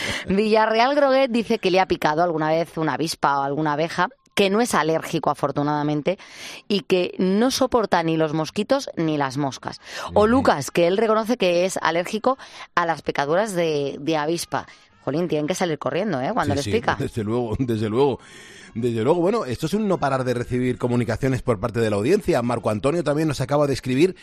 [SPEAKER 5] [laughs] Villarreal Groguet dice que le ha picado alguna vez una avispa o alguna abeja que no es alérgico afortunadamente y que no soporta ni los mosquitos ni las moscas. O Lucas, que él reconoce que es alérgico a las picaduras de, de avispa. Jolín, tienen que salir corriendo, ¿eh? Cuando
[SPEAKER 1] Sí,
[SPEAKER 5] les
[SPEAKER 1] sí,
[SPEAKER 5] pica. [laughs]
[SPEAKER 1] Desde luego, desde luego. Desde luego, bueno, esto es un no parar de recibir comunicaciones por parte de la audiencia. Marco Antonio también nos acaba de escribir.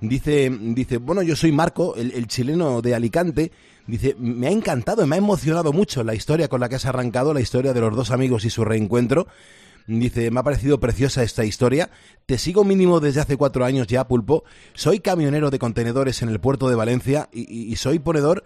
[SPEAKER 1] Dice, dice bueno, yo soy Marco, el, chileno de Alicante. Dice, me ha encantado, me ha emocionado mucho la historia con la que has arrancado, la historia de los dos amigos y su reencuentro. Dice, me ha parecido preciosa esta historia. Te sigo mínimo desde hace cuatro años ya, Pulpo. Soy camionero de contenedores en el puerto de Valencia y soy ponedor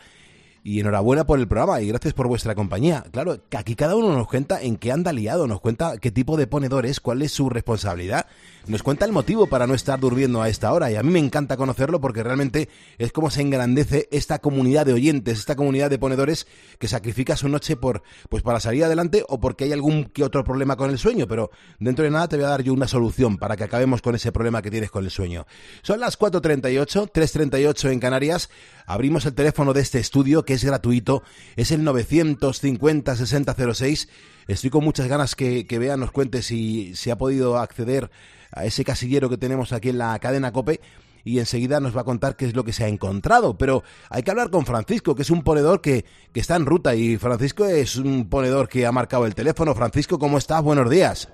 [SPEAKER 1] y enhorabuena por el programa y gracias por vuestra compañía. Claro, aquí cada uno nos cuenta en qué anda liado, nos cuenta qué tipo de ponedor es, cuál es su responsabilidad, nos cuenta el motivo para no estar durmiendo a esta hora y a mí me encanta conocerlo porque realmente es como se engrandece esta comunidad de oyentes, esta comunidad de ponedores que sacrifica su noche por pues para salir adelante o porque hay algún que otro problema con el sueño, pero dentro de nada te voy a dar yo una solución para que acabemos con ese problema que tienes con el sueño. Son las 4.38, 3.38 en Canarias. Abrimos el teléfono de este estudio que es gratuito, es el 950-6006. Estoy con muchas ganas que, que Bea nos cuente si, si ha podido acceder a ese casillero que tenemos aquí en la cadena Cope y enseguida nos va a contar qué es lo que se ha encontrado. Pero hay que hablar con Francisco, que es un ponedor que, que está en ruta y Francisco es un ponedor que ha marcado el teléfono. Francisco, ¿cómo estás? Buenos días.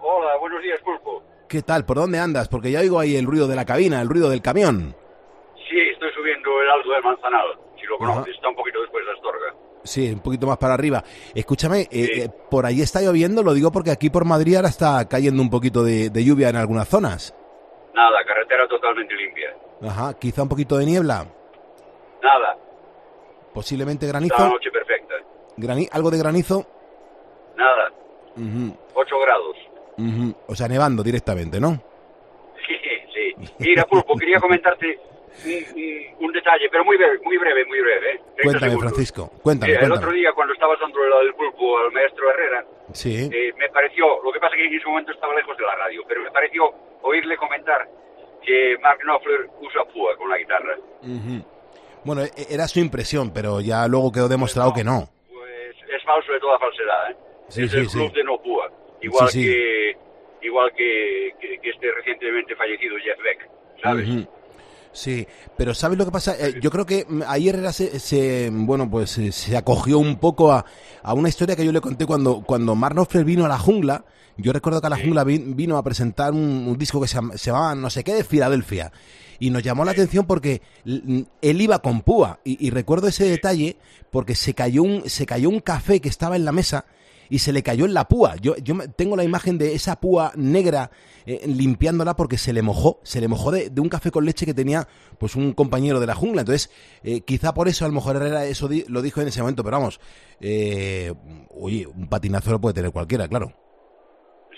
[SPEAKER 14] Hola, buenos días, Pulpo.
[SPEAKER 1] ¿Qué tal? ¿Por dónde andas? Porque ya oigo ahí el ruido de la cabina, el ruido del camión.
[SPEAKER 14] Sí, estoy subiendo el Alto del Manzanal. Si lo
[SPEAKER 1] Ajá.
[SPEAKER 14] conoces, está un poquito.
[SPEAKER 1] Sí, un poquito más para arriba. Escúchame, eh, eh, por ahí está lloviendo, lo digo porque aquí por Madrid ahora está cayendo un poquito de, de lluvia en algunas zonas.
[SPEAKER 14] Nada, carretera totalmente limpia.
[SPEAKER 1] Ajá, quizá un poquito de niebla,
[SPEAKER 14] Nada,
[SPEAKER 1] posiblemente
[SPEAKER 14] está la
[SPEAKER 1] granizo.
[SPEAKER 14] noche perfecta.
[SPEAKER 1] Grani- algo de granizo.
[SPEAKER 14] Nada,
[SPEAKER 1] Ujú,
[SPEAKER 14] 8 grados.
[SPEAKER 1] ujú. O sea, nevando directamente, ¿no? [laughs]
[SPEAKER 14] Sí, sí. Mira, Pulpo, quería comentarte un, detalle, pero muy breve, muy breve, muy breve. ¿eh? 30
[SPEAKER 1] Cuéntame,
[SPEAKER 14] segundos.
[SPEAKER 1] Francisco, cuéntame,
[SPEAKER 14] el
[SPEAKER 1] cuéntame.
[SPEAKER 14] otro día, cuando estabas dando la del pulpo al maestro Herrera,
[SPEAKER 1] Sí.
[SPEAKER 14] eh, me pareció, lo que pasa es que en ese momento estaba lejos de la radio, pero me pareció oírle comentar que Mark Knopfler usa púa con la guitarra.
[SPEAKER 1] Ujú. Bueno, e- era su impresión, pero ya luego quedó demostrado que no.
[SPEAKER 14] Pues es falso de toda falsedad, ¿eh?
[SPEAKER 1] Sí,
[SPEAKER 14] es
[SPEAKER 1] sí,
[SPEAKER 14] el
[SPEAKER 1] sí.
[SPEAKER 14] club de no púa. Igual
[SPEAKER 1] Sí, sí.
[SPEAKER 14] que igual que, que, que este recientemente fallecido Jeff Beck, ¿sabes?
[SPEAKER 1] Ujú. Sí, pero ¿sabes lo que pasa? Eh, yo creo que mm, ahí Herrera se, se, bueno, pues eh, se acogió un poco a, a una historia que yo le conté cuando, cuando Mark Knopfler vino a la jungla. Yo recuerdo que a la jungla vi- vino a presentar un, un disco que se, se llamaba no sé qué de Filadelfia. Y nos llamó la atención porque él iba con púa. Y, y recuerdo ese detalle porque se cayó, un, se cayó un café que estaba en la mesa y se le cayó en la púa. Yo, yo tengo la imagen de esa púa negra eh, limpiándola porque se le mojó, se le mojó de, un café con leche que tenía pues un compañero de la jungla. Entonces, eh, quizá por eso a lo mejor Herrera eso lo dijo en ese momento, pero vamos, eh, oye, un patinazo lo puede tener cualquiera, claro.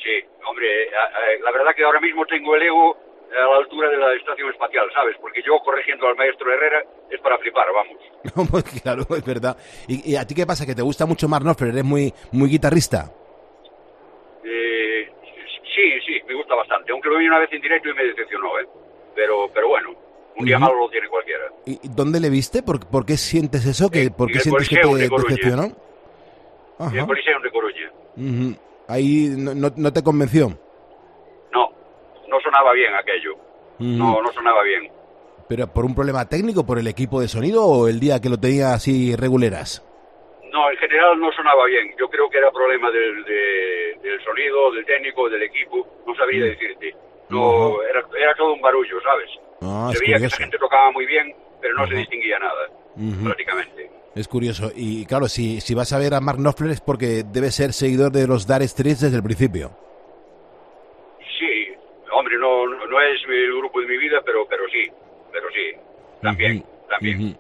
[SPEAKER 14] Sí, hombre, eh, la verdad que ahora mismo tengo el ego a la altura de la estación espacial, ¿sabes? Porque yo corrigiendo al maestro Herrera es para flipar, vamos. [laughs]
[SPEAKER 1] Pues claro, es verdad. ¿Y, y a ti qué pasa? ¿Que te gusta mucho Mark Knopfler? ¿Eres muy, muy guitarrista?
[SPEAKER 14] Eh, sí, sí, me gusta bastante, aunque lo vi una vez en directo y me decepcionó, ¿eh? Pero, pero bueno, un día malo lo tiene cualquiera.
[SPEAKER 1] ¿Y dónde le viste? ¿Por, por qué sientes eso? ¿Que, ¿Por
[SPEAKER 14] en
[SPEAKER 1] qué sientes que te decepcionó?
[SPEAKER 14] En el
[SPEAKER 1] Ajá.
[SPEAKER 14] Coliseo de Coruña.
[SPEAKER 1] Ahí no, no- no te convenció.
[SPEAKER 14] No, sonaba bien aquello. No, no sonaba bien.
[SPEAKER 1] ¿Pero por un problema técnico, por el equipo de sonido o el día que lo tenía así reguleras?
[SPEAKER 14] No, en general no sonaba bien. Yo creo que era problema del, de- del sonido, del técnico, del equipo. No sabría
[SPEAKER 1] Mm.
[SPEAKER 14] decirte. No, era, era todo un barullo, ¿sabes?
[SPEAKER 1] Ah,
[SPEAKER 14] Se
[SPEAKER 1] es
[SPEAKER 14] veía que esa gente tocaba muy bien, pero no se distinguía nada, prácticamente.
[SPEAKER 1] Es curioso. Y claro, si, si vas a ver a Mark Knopfler es porque debe ser seguidor de los Dire Straits desde el principio.
[SPEAKER 14] Hombre, no, no es el grupo de mi vida, pero, pero sí, pero sí, también, también.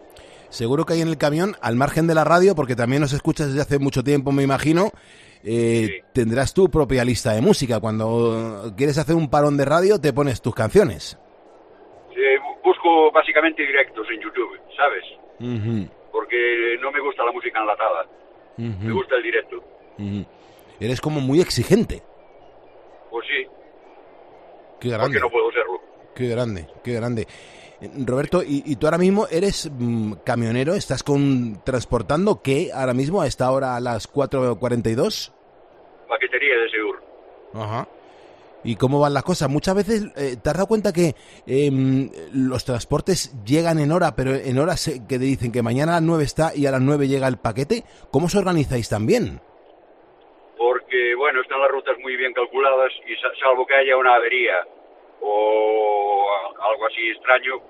[SPEAKER 1] Seguro que hay en el camión, al margen de la radio, porque también nos escuchas desde hace mucho tiempo, me imagino, eh, tendrás tu propia lista de música. Cuando quieres hacer un parón de radio, te pones tus canciones.
[SPEAKER 14] Eh, bu- busco básicamente directos en YouTube, ¿sabes? Porque no me gusta la música enlatada, me gusta el directo.
[SPEAKER 1] Eres como muy exigente. Qué
[SPEAKER 14] porque
[SPEAKER 1] grande.
[SPEAKER 14] no puedo serlo.
[SPEAKER 1] Qué grande, qué grande. Eh, Roberto, ¿y, y tú ahora mismo eres mm, camionero? ¿Estás con transportando qué ahora mismo a esta hora a las 4.42?
[SPEAKER 14] Paquetería de Seur.
[SPEAKER 1] Ajá. ¿Y cómo van las cosas? Muchas veces eh, te has dado cuenta que em, los transportes llegan en hora, pero en horas eh, que te dicen que mañana a las 9 está y a las 9 llega el paquete. ¿Cómo os organizáis también?
[SPEAKER 14] Bueno, están las rutas muy bien calculadas y sa- salvo que haya una avería o algo así extraño,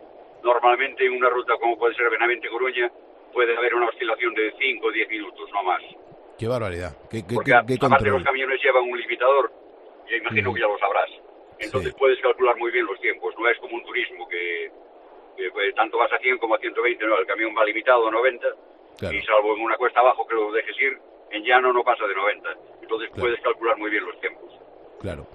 [SPEAKER 14] normalmente en una ruta como puede ser Benavente-Coruña puede haber una oscilación de 5 o 10 minutos, no más.
[SPEAKER 1] Qué barbaridad. Qué, qué-
[SPEAKER 14] Porque
[SPEAKER 1] qué-
[SPEAKER 14] aparte los camiones llevan un limitador, yo imagino
[SPEAKER 1] Ujú.
[SPEAKER 14] que ya lo sabrás. Entonces puedes calcular muy bien los tiempos, no es como un turismo que, que, pues, tanto vas a 100 como a 120, no, el camión va limitado a 90
[SPEAKER 1] Claro.
[SPEAKER 14] y salvo en una cuesta abajo que lo dejes ir, en llano no pasa de 90. Entonces puedes calcular muy bien los tiempos.
[SPEAKER 1] Claro.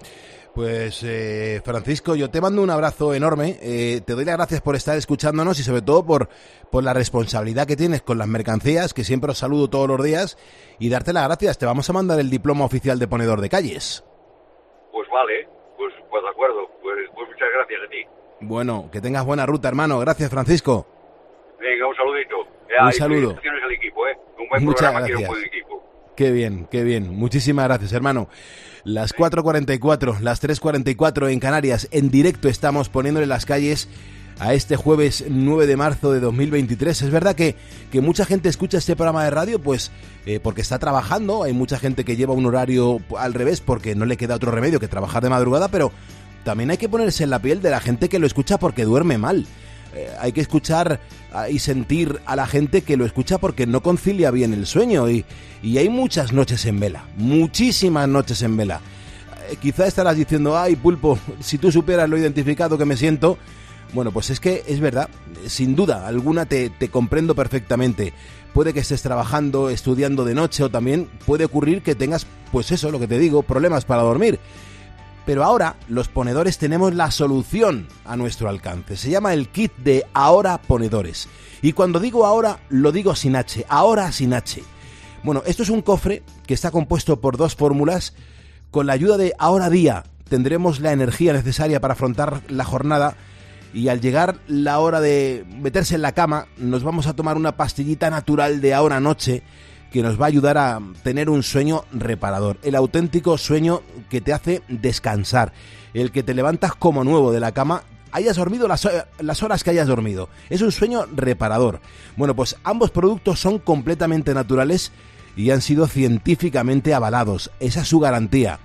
[SPEAKER 1] Pues eh, Francisco, yo te mando un abrazo enorme. eh, te doy las gracias por estar escuchándonos y sobre todo por, por la responsabilidad que tienes con las mercancías, que siempre os saludo todos los días, y darte las gracias. Te vamos a mandar el diploma oficial de ponedor de calles.
[SPEAKER 14] Pues vale, pues, pues de acuerdo, pues, pues muchas gracias a ti.
[SPEAKER 1] Bueno, que tengas buena ruta, hermano. Gracias, Francisco.
[SPEAKER 14] Venga, un saludito.
[SPEAKER 1] Un saludo.
[SPEAKER 14] felicitaciones al equipo, ¿eh? Un buen
[SPEAKER 1] Muchas
[SPEAKER 14] programa quiero un
[SPEAKER 1] gracias.
[SPEAKER 14] buen equipo.
[SPEAKER 1] Qué bien, qué bien. Muchísimas gracias, hermano. Las 4.44, las 3.44 en Canarias, en directo estamos poniéndole las calles a este jueves 9 de marzo de 2023. Es verdad que, que mucha gente escucha este programa de radio pues eh, porque está trabajando, hay mucha gente que lleva un horario al revés porque no le queda otro remedio que trabajar de madrugada, pero también hay que ponerse en la piel de la gente que lo escucha porque duerme mal. Eh, hay que escuchar ah, y sentir a la gente que lo escucha porque no concilia bien el sueño y, y hay muchas noches en vela, muchísimas noches en vela. Eh, quizá estarás diciendo, ay pulpo, [laughs] si tú supieras lo identificado que me siento, bueno, pues es que es verdad, sin duda alguna te, te comprendo perfectamente. Puede que estés trabajando, estudiando de noche o también puede ocurrir que tengas, pues eso, lo que te digo, problemas para dormir. Pero ahora los ponedores tenemos la solución a nuestro alcance. Se llama el kit de Ahora Ponedores. Y cuando digo ahora, lo digo sin H, ahora sin H. Bueno, esto es un cofre que está compuesto por dos fórmulas. Con la ayuda de Ahora Día tendremos la energía necesaria para afrontar la jornada y al llegar la hora de meterse en la cama nos vamos a tomar una pastillita natural de ahora noche que nos va a ayudar a tener un sueño reparador, el auténtico sueño que te hace descansar, el que te levantas como nuevo de la cama, hayas dormido las, las horas que hayas dormido. Es un sueño reparador. Bueno, pues ambos productos son completamente naturales y han sido científicamente avalados. Esa es su garantía.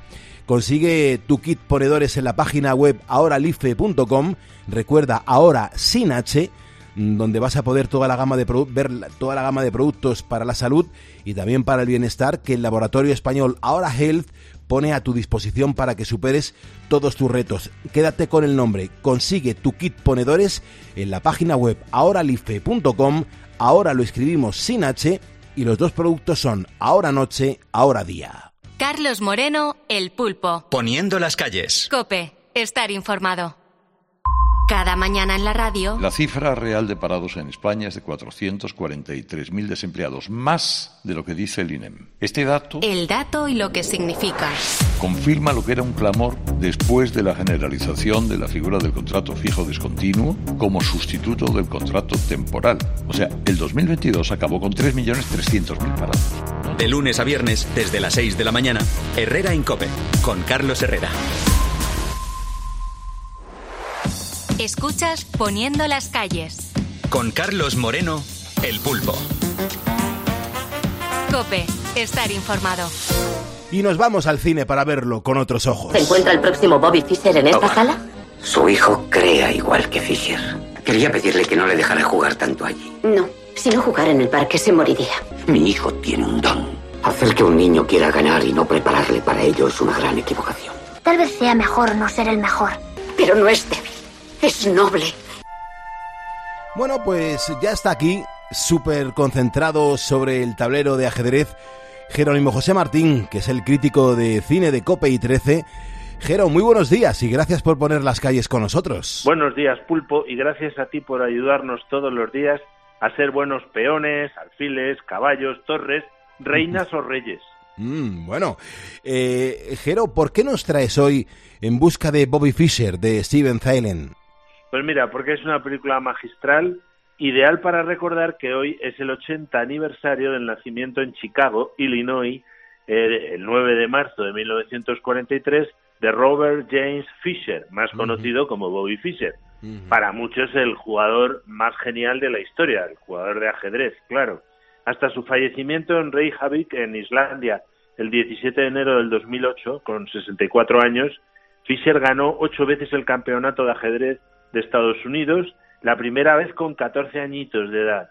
[SPEAKER 1] Consigue tu kit ponedores en la página web ahoralife.com. Recuerda, ahora sin H, donde vas a poder toda la gama de ver toda la gama de productos para la salud y también para el bienestar que el laboratorio español Ahora Health pone a tu disposición para que superes todos tus retos. Quédate con el nombre, consigue tu kit ponedores en la página web ahoralife.com. Ahora lo escribimos sin H y los dos productos son Ahora Noche, Ahora Día.
[SPEAKER 2] Carlos Moreno, El Pulpo.
[SPEAKER 3] Poniendo las calles.
[SPEAKER 2] Cope, estar informado. Cada mañana en la radio.
[SPEAKER 15] La cifra real de parados en España es de 443.000 desempleados, más de lo que dice el INEM. Este dato
[SPEAKER 2] El dato y lo que significa.
[SPEAKER 15] confirma lo que era un clamor después de la generalización de la figura del contrato fijo discontinuo como sustituto del contrato temporal. O sea, el 2022 acabó con 3.300.000 parados.
[SPEAKER 3] De lunes a viernes, desde las 6 de la mañana, Herrera en Cope, con Carlos Herrera.
[SPEAKER 2] Escuchas Poniendo las calles.
[SPEAKER 3] Con Carlos Moreno, El Pulpo.
[SPEAKER 2] Cope, estar informado.
[SPEAKER 1] Y nos vamos al cine para verlo con otros ojos.
[SPEAKER 16] ¿Se encuentra el próximo Bobby Fischer en esta sala?
[SPEAKER 17] Su hijo crea igual que Fisher. Quería pedirle que no le dejara jugar tanto allí.
[SPEAKER 16] No. Si no jugara en el parque se moriría.
[SPEAKER 17] Mi hijo tiene un don. Hacer que un niño quiera ganar y no prepararle para ello es una gran equivocación.
[SPEAKER 18] Tal vez sea mejor no ser el mejor.
[SPEAKER 16] Pero no es débil. Es noble.
[SPEAKER 1] Bueno, pues ya está aquí, súper concentrado sobre el tablero de ajedrez, Jerónimo José Martín, que es el crítico de cine de Cope y 13. Jero, muy buenos días y gracias por poner las calles con nosotros.
[SPEAKER 19] Buenos días, Pulpo, y gracias a ti por ayudarnos todos los días a ser buenos peones, alfiles, caballos, torres, reinas o reyes. [laughs]
[SPEAKER 1] Mm, bueno, eh, Jero, ¿por qué nos traes hoy En busca de Bobby Fischer de Steven Zailen?
[SPEAKER 19] Pues mira, porque es una película magistral, ideal para recordar que hoy es el 80 aniversario del nacimiento en Chicago, Illinois, eh, el 9 de marzo de 1943, de Robert James Fisher, más conocido como Bobby Fischer. Para muchos el jugador más genial de la historia, el jugador de ajedrez, claro. Hasta su fallecimiento en Reykjavik, en Islandia, el 17 de enero del 2008, con 64 años, Fischer ganó ocho veces el campeonato de ajedrez de Estados Unidos, la primera vez con 14 añitos de edad,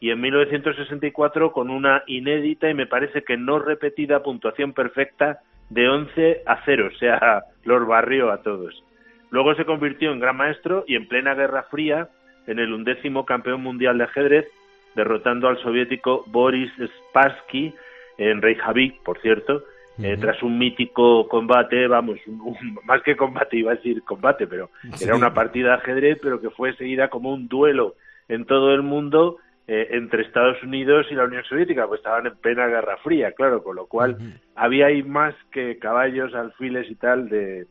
[SPEAKER 19] y en 1964 con una inédita y me parece que no repetida puntuación perfecta de 11 a 0, o sea, los barrió a todos. Luego se convirtió en gran maestro y en plena Guerra Fría en el undécimo campeón mundial de ajedrez, derrotando al soviético Boris Spassky en Reykjavik, por cierto, eh, tras un mítico combate, vamos, un- un- más que combate, iba a decir combate, pero
[SPEAKER 20] Sí.
[SPEAKER 19] era una partida de ajedrez, pero que fue seguida como un duelo en todo el mundo eh, entre Estados Unidos y la Unión Soviética, pues estaban en plena Guerra Fría, claro, con lo cual había ahí más que caballos, alfiles y tal de,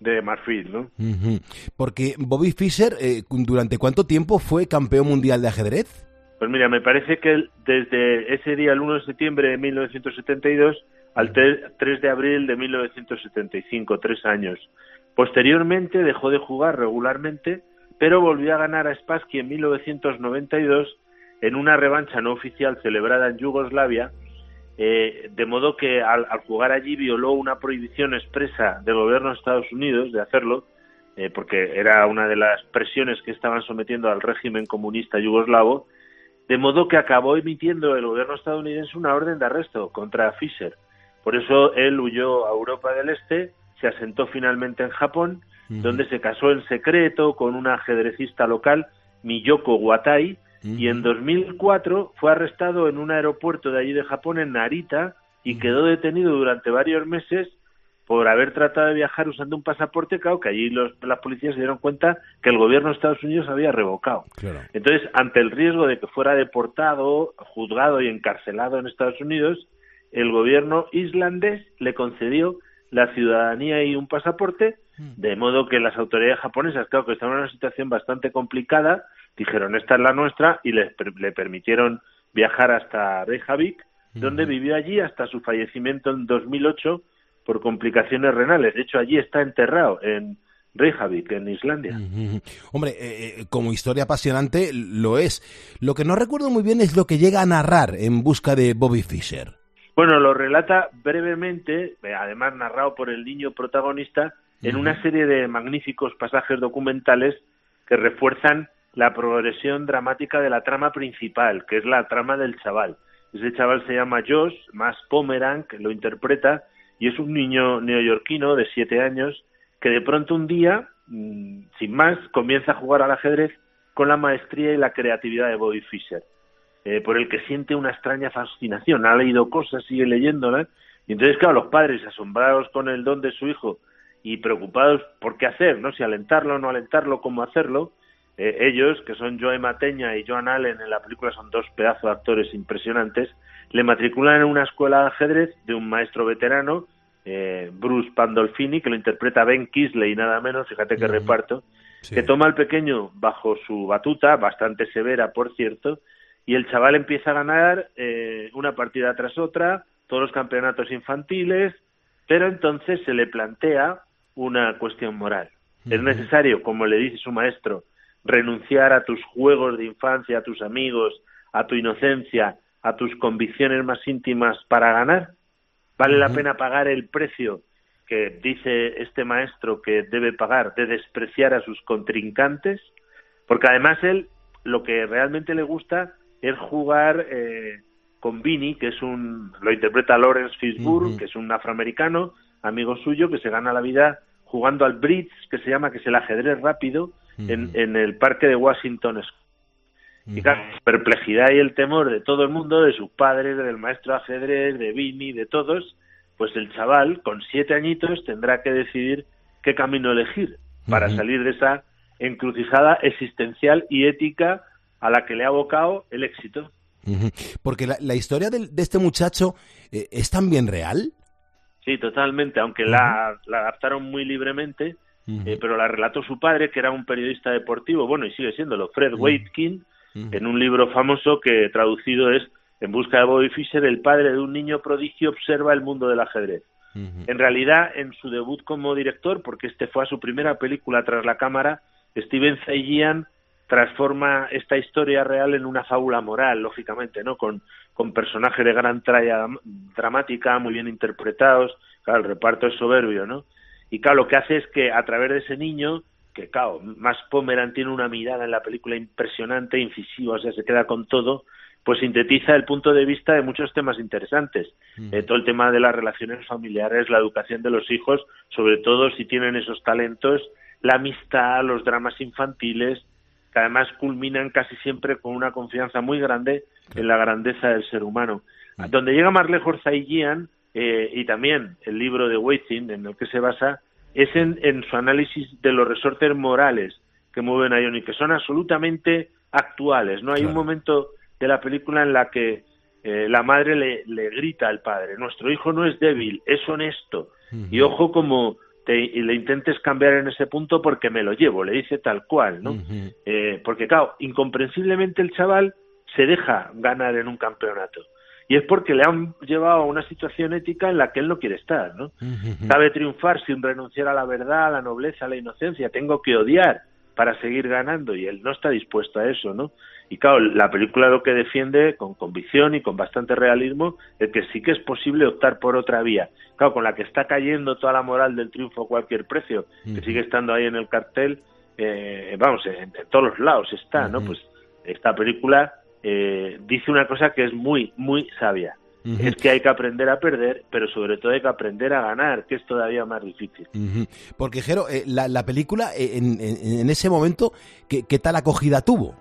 [SPEAKER 19] de marfil, ¿no?
[SPEAKER 1] Ujú. Porque Bobby Fischer, eh, ¿durante cuánto tiempo fue campeón mundial de ajedrez?
[SPEAKER 19] Pues mira, me parece que desde ese día, el 1 de septiembre de 1972, al tre- 3 de abril de 1975, tres años. Posteriormente dejó de jugar regularmente, pero volvió a ganar a Spassky en 1992 en una revancha no oficial celebrada en Yugoslavia, eh, de modo que al, jugar allí violó una prohibición expresa del gobierno de Estados Unidos de hacerlo, eh, porque era una de las presiones que estaban sometiendo al régimen comunista yugoslavo, de modo que acabó emitiendo el gobierno estadounidense una orden de arresto contra Fisher. Por eso él huyó a Europa del Este, se asentó finalmente en Japón, donde se casó en secreto con una ajedrecista local, Miyoko Watai, y en 2004 fue arrestado en un aeropuerto de allí de Japón, en Narita, y quedó detenido durante varios meses por haber tratado de viajar usando un pasaporte, claro, que allí los, las policías se dieron cuenta que el gobierno de Estados Unidos había revocado. Entonces, ante el riesgo de que fuera deportado, juzgado y encarcelado en Estados Unidos, el gobierno islandés le concedió la ciudadanía y un pasaporte, de modo que las autoridades japonesas, claro que estaban en una situación bastante complicada, dijeron esta es la nuestra y le, le permitieron viajar hasta Reykjavik, donde vivió allí hasta su fallecimiento en 2008 por complicaciones renales. De hecho, allí está enterrado en Reykjavik, en Islandia.
[SPEAKER 1] Ujú. Hombre, eh, eh, como historia apasionante lo es. Lo que no recuerdo muy bien es lo que llega a narrar en busca de Bobby Fischer.
[SPEAKER 19] Bueno, lo relata brevemente, eh, además narrado por el niño protagonista, en una serie de magníficos pasajes documentales que refuerzan la progresión dramática de la trama principal, que es la trama del chaval. Ese chaval se llama Josh, más Pomerank, lo interpreta, y es un niño neoyorquino de siete años que de pronto un día, mm, sin más, comienza a jugar al ajedrez con la maestría y la creatividad de Bobby Fischer eh, por el que siente una extraña fascinación. Ha leído cosas, sigue leyéndolas, y entonces, claro, los padres asombrados con el don de su hijo y preocupados por qué hacer, ¿no? Si alentarlo o no alentarlo, cómo hacerlo, eh, ellos, que son Joe Mateña y Joan Allen en la película, son dos pedazos de actores impresionantes, le matriculan en una escuela de ajedrez de un maestro veterano, eh, Bruce Pandolfini, que lo interpreta Ben Kisley, nada menos, fíjate qué reparto, que toma al pequeño bajo su batuta, bastante severa, por cierto, y el chaval empieza a ganar eh, una partida tras otra, todos los campeonatos infantiles, pero entonces se le plantea una cuestión moral. Es necesario, como le dice su maestro, renunciar a tus juegos de infancia, a tus amigos, a tu inocencia, a tus convicciones más íntimas para ganar. ¿Vale la pena pagar el precio que dice este maestro que debe pagar de despreciar a sus contrincantes? Porque además él lo que realmente le gusta es jugar eh, con Vinny, que es un, lo interpreta Lawrence Fishburne, que es un afroamericano, amigo suyo, que se gana la vida jugando al bridge, que se llama, que es el ajedrez rápido, en, en el parque de Washington. Y claro, la perplejidad y el temor de todo el mundo, de sus padres, del maestro de ajedrez, de Vinny, de todos, pues el chaval, con siete añitos, tendrá que decidir qué camino elegir para salir de esa encrucijada existencial y ética a la que le ha abocado el éxito.
[SPEAKER 1] Porque la, la historia de este muchacho eh, es también real.
[SPEAKER 19] Sí, totalmente, aunque la, la adaptaron muy libremente, eh, pero la relató su padre, que era un periodista deportivo, bueno, y sigue siéndolo, Fred Waitkin, en un libro famoso que traducido es En busca de Bobby Fischer, el padre de un niño prodigio observa el mundo del ajedrez. En realidad, en su debut como director, porque este fue a su primera película tras la cámara, Steven Zaillian transforma esta historia real en una fábula moral, lógicamente, ¿no? Con, con personajes de gran tralla dramática, muy bien interpretados, claro, el reparto es soberbio, ¿no? Y claro, lo que hace es que a través de ese niño, que claro, más Pomeran tiene una mirada en la película impresionante, incisiva, o sea, se queda con todo, pues sintetiza el punto de vista de muchos temas interesantes. Eh, todo el tema de las relaciones familiares, la educación de los hijos, sobre todo si tienen esos talentos, la amistad, los dramas infantiles, que además culminan casi siempre con una confianza muy grande en la grandeza del ser humano. Donde llega más lejos Zaijian, eh, y también el libro de Waiting, en el que se basa, es en, en su análisis de los resortes morales que mueven a Ioni, que son absolutamente actuales. No hay un momento de la película en la que eh, la madre le, le grita al padre, nuestro hijo no es débil, es honesto. Y ojo como te, y le intentes cambiar en ese punto porque me lo llevo, le dice tal cual, ¿no? Eh, porque claro, incomprensiblemente el chaval se deja ganar en un campeonato. Y es porque le han llevado a una situación ética en la que él no quiere estar, ¿no? Sabe triunfar sin renunciar a la verdad, a la nobleza, a la inocencia. Tengo que odiar para seguir ganando y él no está dispuesto a eso, ¿no? Y claro, la película lo que defiende con convicción y con bastante realismo es que sí que es posible optar por otra vía. Claro, con la que está cayendo toda la moral del triunfo a cualquier precio, que sigue estando ahí en el cartel, eh, vamos, en, en todos los lados está, ¿no? Pues esta película eh, dice una cosa que es muy, muy sabia. Es que hay que aprender a perder, pero sobre todo hay que aprender a ganar, que es todavía más difícil.
[SPEAKER 1] Ujú. Porque, Jero, eh, la, la película, eh, en, en- en ese momento, ¿qué, qué tal acogida tuvo?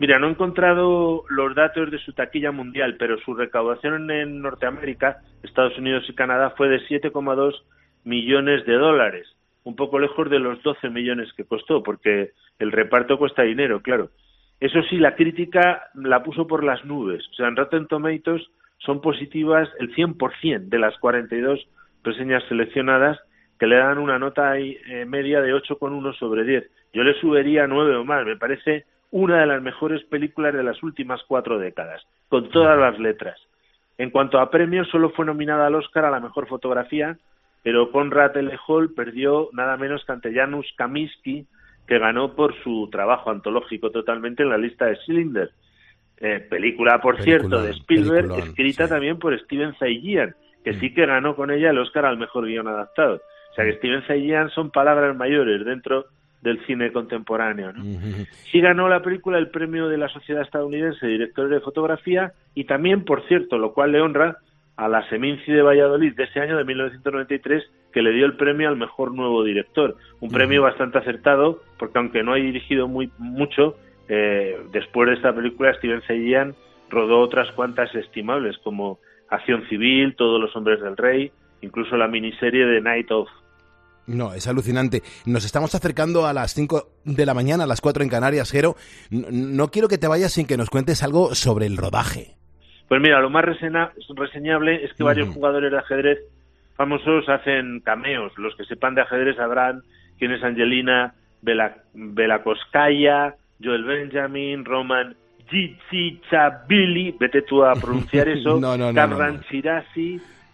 [SPEAKER 19] Mira, no he encontrado los datos de su taquilla mundial, pero su recaudación en Norteamérica, Estados Unidos y Canadá fue de 7,2 millones de dólares, un poco lejos de los 12 millones que costó, porque el reparto cuesta dinero, claro. Eso sí, la crítica la puso por las nubes. O sea, en Rotten Tomatoes son positivas el 100% de las 42 reseñas seleccionadas que le dan una nota eh, media de 8,1 sobre 10. Yo le subiría 9 o más. Me parece una de las mejores películas de las últimas cuatro décadas, con todas las letras. En cuanto a premios, solo fue nominada al Oscar a la mejor fotografía, pero Conrad L. Hall perdió nada menos que ante Janusz Kaminski, que ganó por su trabajo antológico totalmente en la lista de Cylinder. Eh, película, por cierto, de Spielberg, escrita también por Steven Zaillian, que
[SPEAKER 1] Mm.
[SPEAKER 19] sí que ganó con ella el Oscar al mejor guion adaptado. O sea que Steven Zaillian son palabras mayores dentro del cine contemporáneo. ¿no? Sí ganó la película el premio de la Sociedad Estadounidense de Directores de Fotografía y también, por cierto, lo cual le honra a la Seminci de Valladolid de ese año de 1993 que le dio el premio al mejor nuevo director. Un premio bastante acertado porque aunque no ha dirigido muy mucho, eh, después de esta película Steven Zaillian rodó otras cuantas estimables como Acción Civil, Todos los Hombres del Rey, incluso la miniserie de Night of.
[SPEAKER 1] No, es alucinante. Nos estamos acercando a las 5 de la mañana, a las 4 en Canarias, Jero. No, no quiero que te vayas sin que nos cuentes algo sobre el rodaje.
[SPEAKER 19] Pues mira, lo más resena- reseñable es que varios jugadores de ajedrez famosos hacen cameos. Los que sepan de ajedrez sabrán quién es Angelina Bela- Belakoskaya, Joel Benjamin, Roman Billy, vete tú a pronunciar [laughs] eso,
[SPEAKER 1] No, no, no,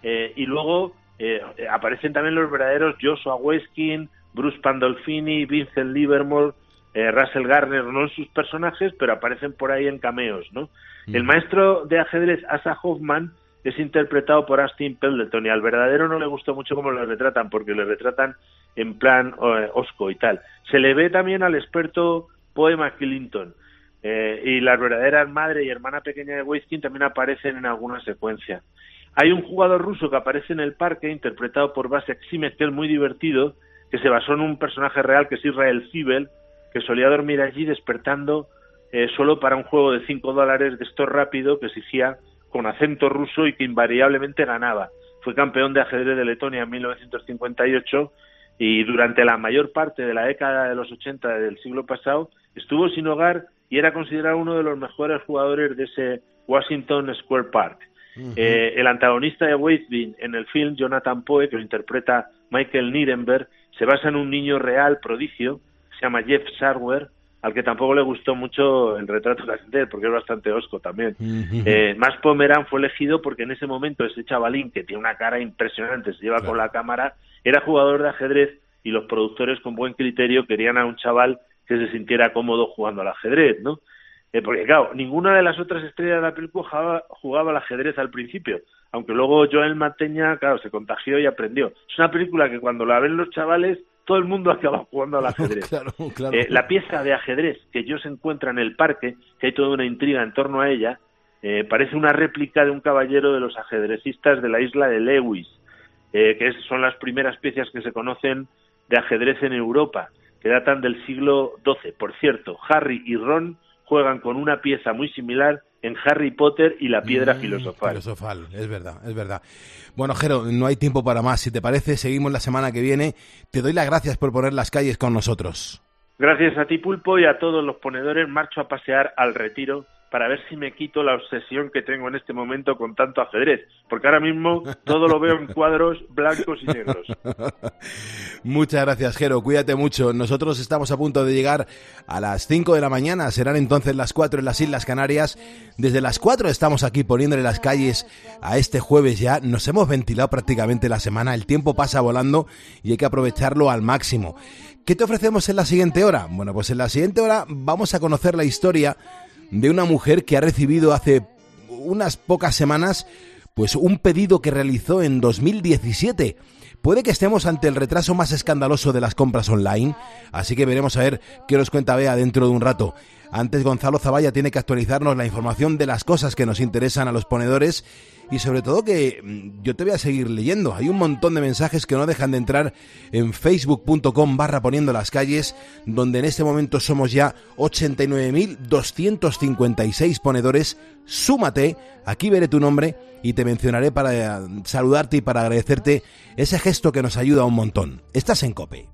[SPEAKER 19] eh, y luego eh, aparecen también los verdaderos Joshua Weskin, Bruce Pandolfini, Vincent Livermore, eh, Russell Garner, no en sus personajes, pero aparecen por ahí en cameos, ¿no? El maestro de ajedrez Asa Hoffman es interpretado por Austin Pendleton y al verdadero no le gustó mucho cómo le retratan, porque le retratan en plan eh, osco y tal. Se le ve también al experto Poema Clinton eh, y las verdaderas madre y hermana pequeña de Weiskin también aparecen en alguna secuencia. Hay un jugador ruso que aparece en el parque, interpretado por Vasek Simet, que es muy divertido, que se basó en un personaje real que es Israel Fibel, que solía dormir allí despertando eh, solo para un juego de 5 dólares de esto rápido que exigía con acento ruso y que invariablemente ganaba. Fue campeón de ajedrez de Letonia en 1958 y durante la mayor parte de la década de los 80 del siglo pasado estuvo sin hogar y era considerado uno de los mejores jugadores de ese Washington Square Park. Eh, el antagonista de Weisbin en el film, Jonathan Poe, que lo interpreta Michael Nirenberg, se basa en un niño real prodigio, se llama Jeff Sarwer, al que tampoco le gustó mucho el retrato de él, porque es bastante osco también. Eh, Max Pomeran fue elegido porque en ese momento ese chavalín, que tiene una cara impresionante, se lleva con la cámara, era jugador de ajedrez y los productores con buen criterio querían a un chaval que se sintiera cómodo jugando al ajedrez, ¿no? Eh, porque claro, ninguna de las otras estrellas de la película jugaba, jugaba al ajedrez al principio, aunque luego Joel Mateña, claro, se contagió y aprendió. Es una película que cuando la ven los chavales, todo el mundo [laughs] acaba jugando al ajedrez.
[SPEAKER 1] claro, claro.
[SPEAKER 19] Eh, la pieza de ajedrez que yo se encuentra en el parque, que hay toda una intriga en torno a ella, eh, parece una réplica de un caballero de los ajedrecistas de la isla de Lewis, eh, que son las primeras piezas que se conocen de ajedrez en Europa, que datan del siglo XII. Por cierto, Harry y Ron juegan con una pieza muy similar en Harry Potter y la piedra
[SPEAKER 1] Mm,
[SPEAKER 19] filosofal.
[SPEAKER 1] filosofal, es verdad, es verdad. Bueno, Jero, no hay tiempo para más. Si te parece, seguimos la semana que viene. Te doy las gracias por poner las calles con nosotros.
[SPEAKER 19] Gracias a ti, Pulpo, y a todos los ponedores, marcho a pasear al retiro para ver si me quito la obsesión que tengo en este momento con tanto ajedrez, porque ahora mismo todo lo veo en cuadros blancos y negros. [laughs]
[SPEAKER 1] Muchas gracias, Jero. Cuídate mucho. Nosotros estamos a punto de llegar a las 5 de la mañana. Serán entonces las 4 en las Islas Canarias. Desde las 4 estamos aquí poniéndole las calles a este jueves ya. Nos hemos ventilado prácticamente la semana. El tiempo pasa volando y hay que aprovecharlo al máximo. ¿Qué te ofrecemos en la siguiente hora? Bueno, pues en la siguiente hora vamos a conocer la historia de una mujer que ha recibido hace unas pocas semanas pues un pedido que realizó en 2017. Puede que estemos ante el retraso más escandaloso de las compras online, así que veremos a ver qué nos cuenta Bea dentro de un rato. Antes Gonzalo Zavalla tiene que actualizarnos la información de las cosas que nos interesan a los ponedores y sobre todo que mm, yo te voy a seguir leyendo. Hay un montón de mensajes que no dejan de entrar en facebook.com barra poniendo las calles, donde en este momento somos ya 89.256 ponedores. Súmate, aquí veré tu nombre y te mencionaré para saludarte y para agradecerte ese gesto que nos ayuda un montón. Estás en Cope.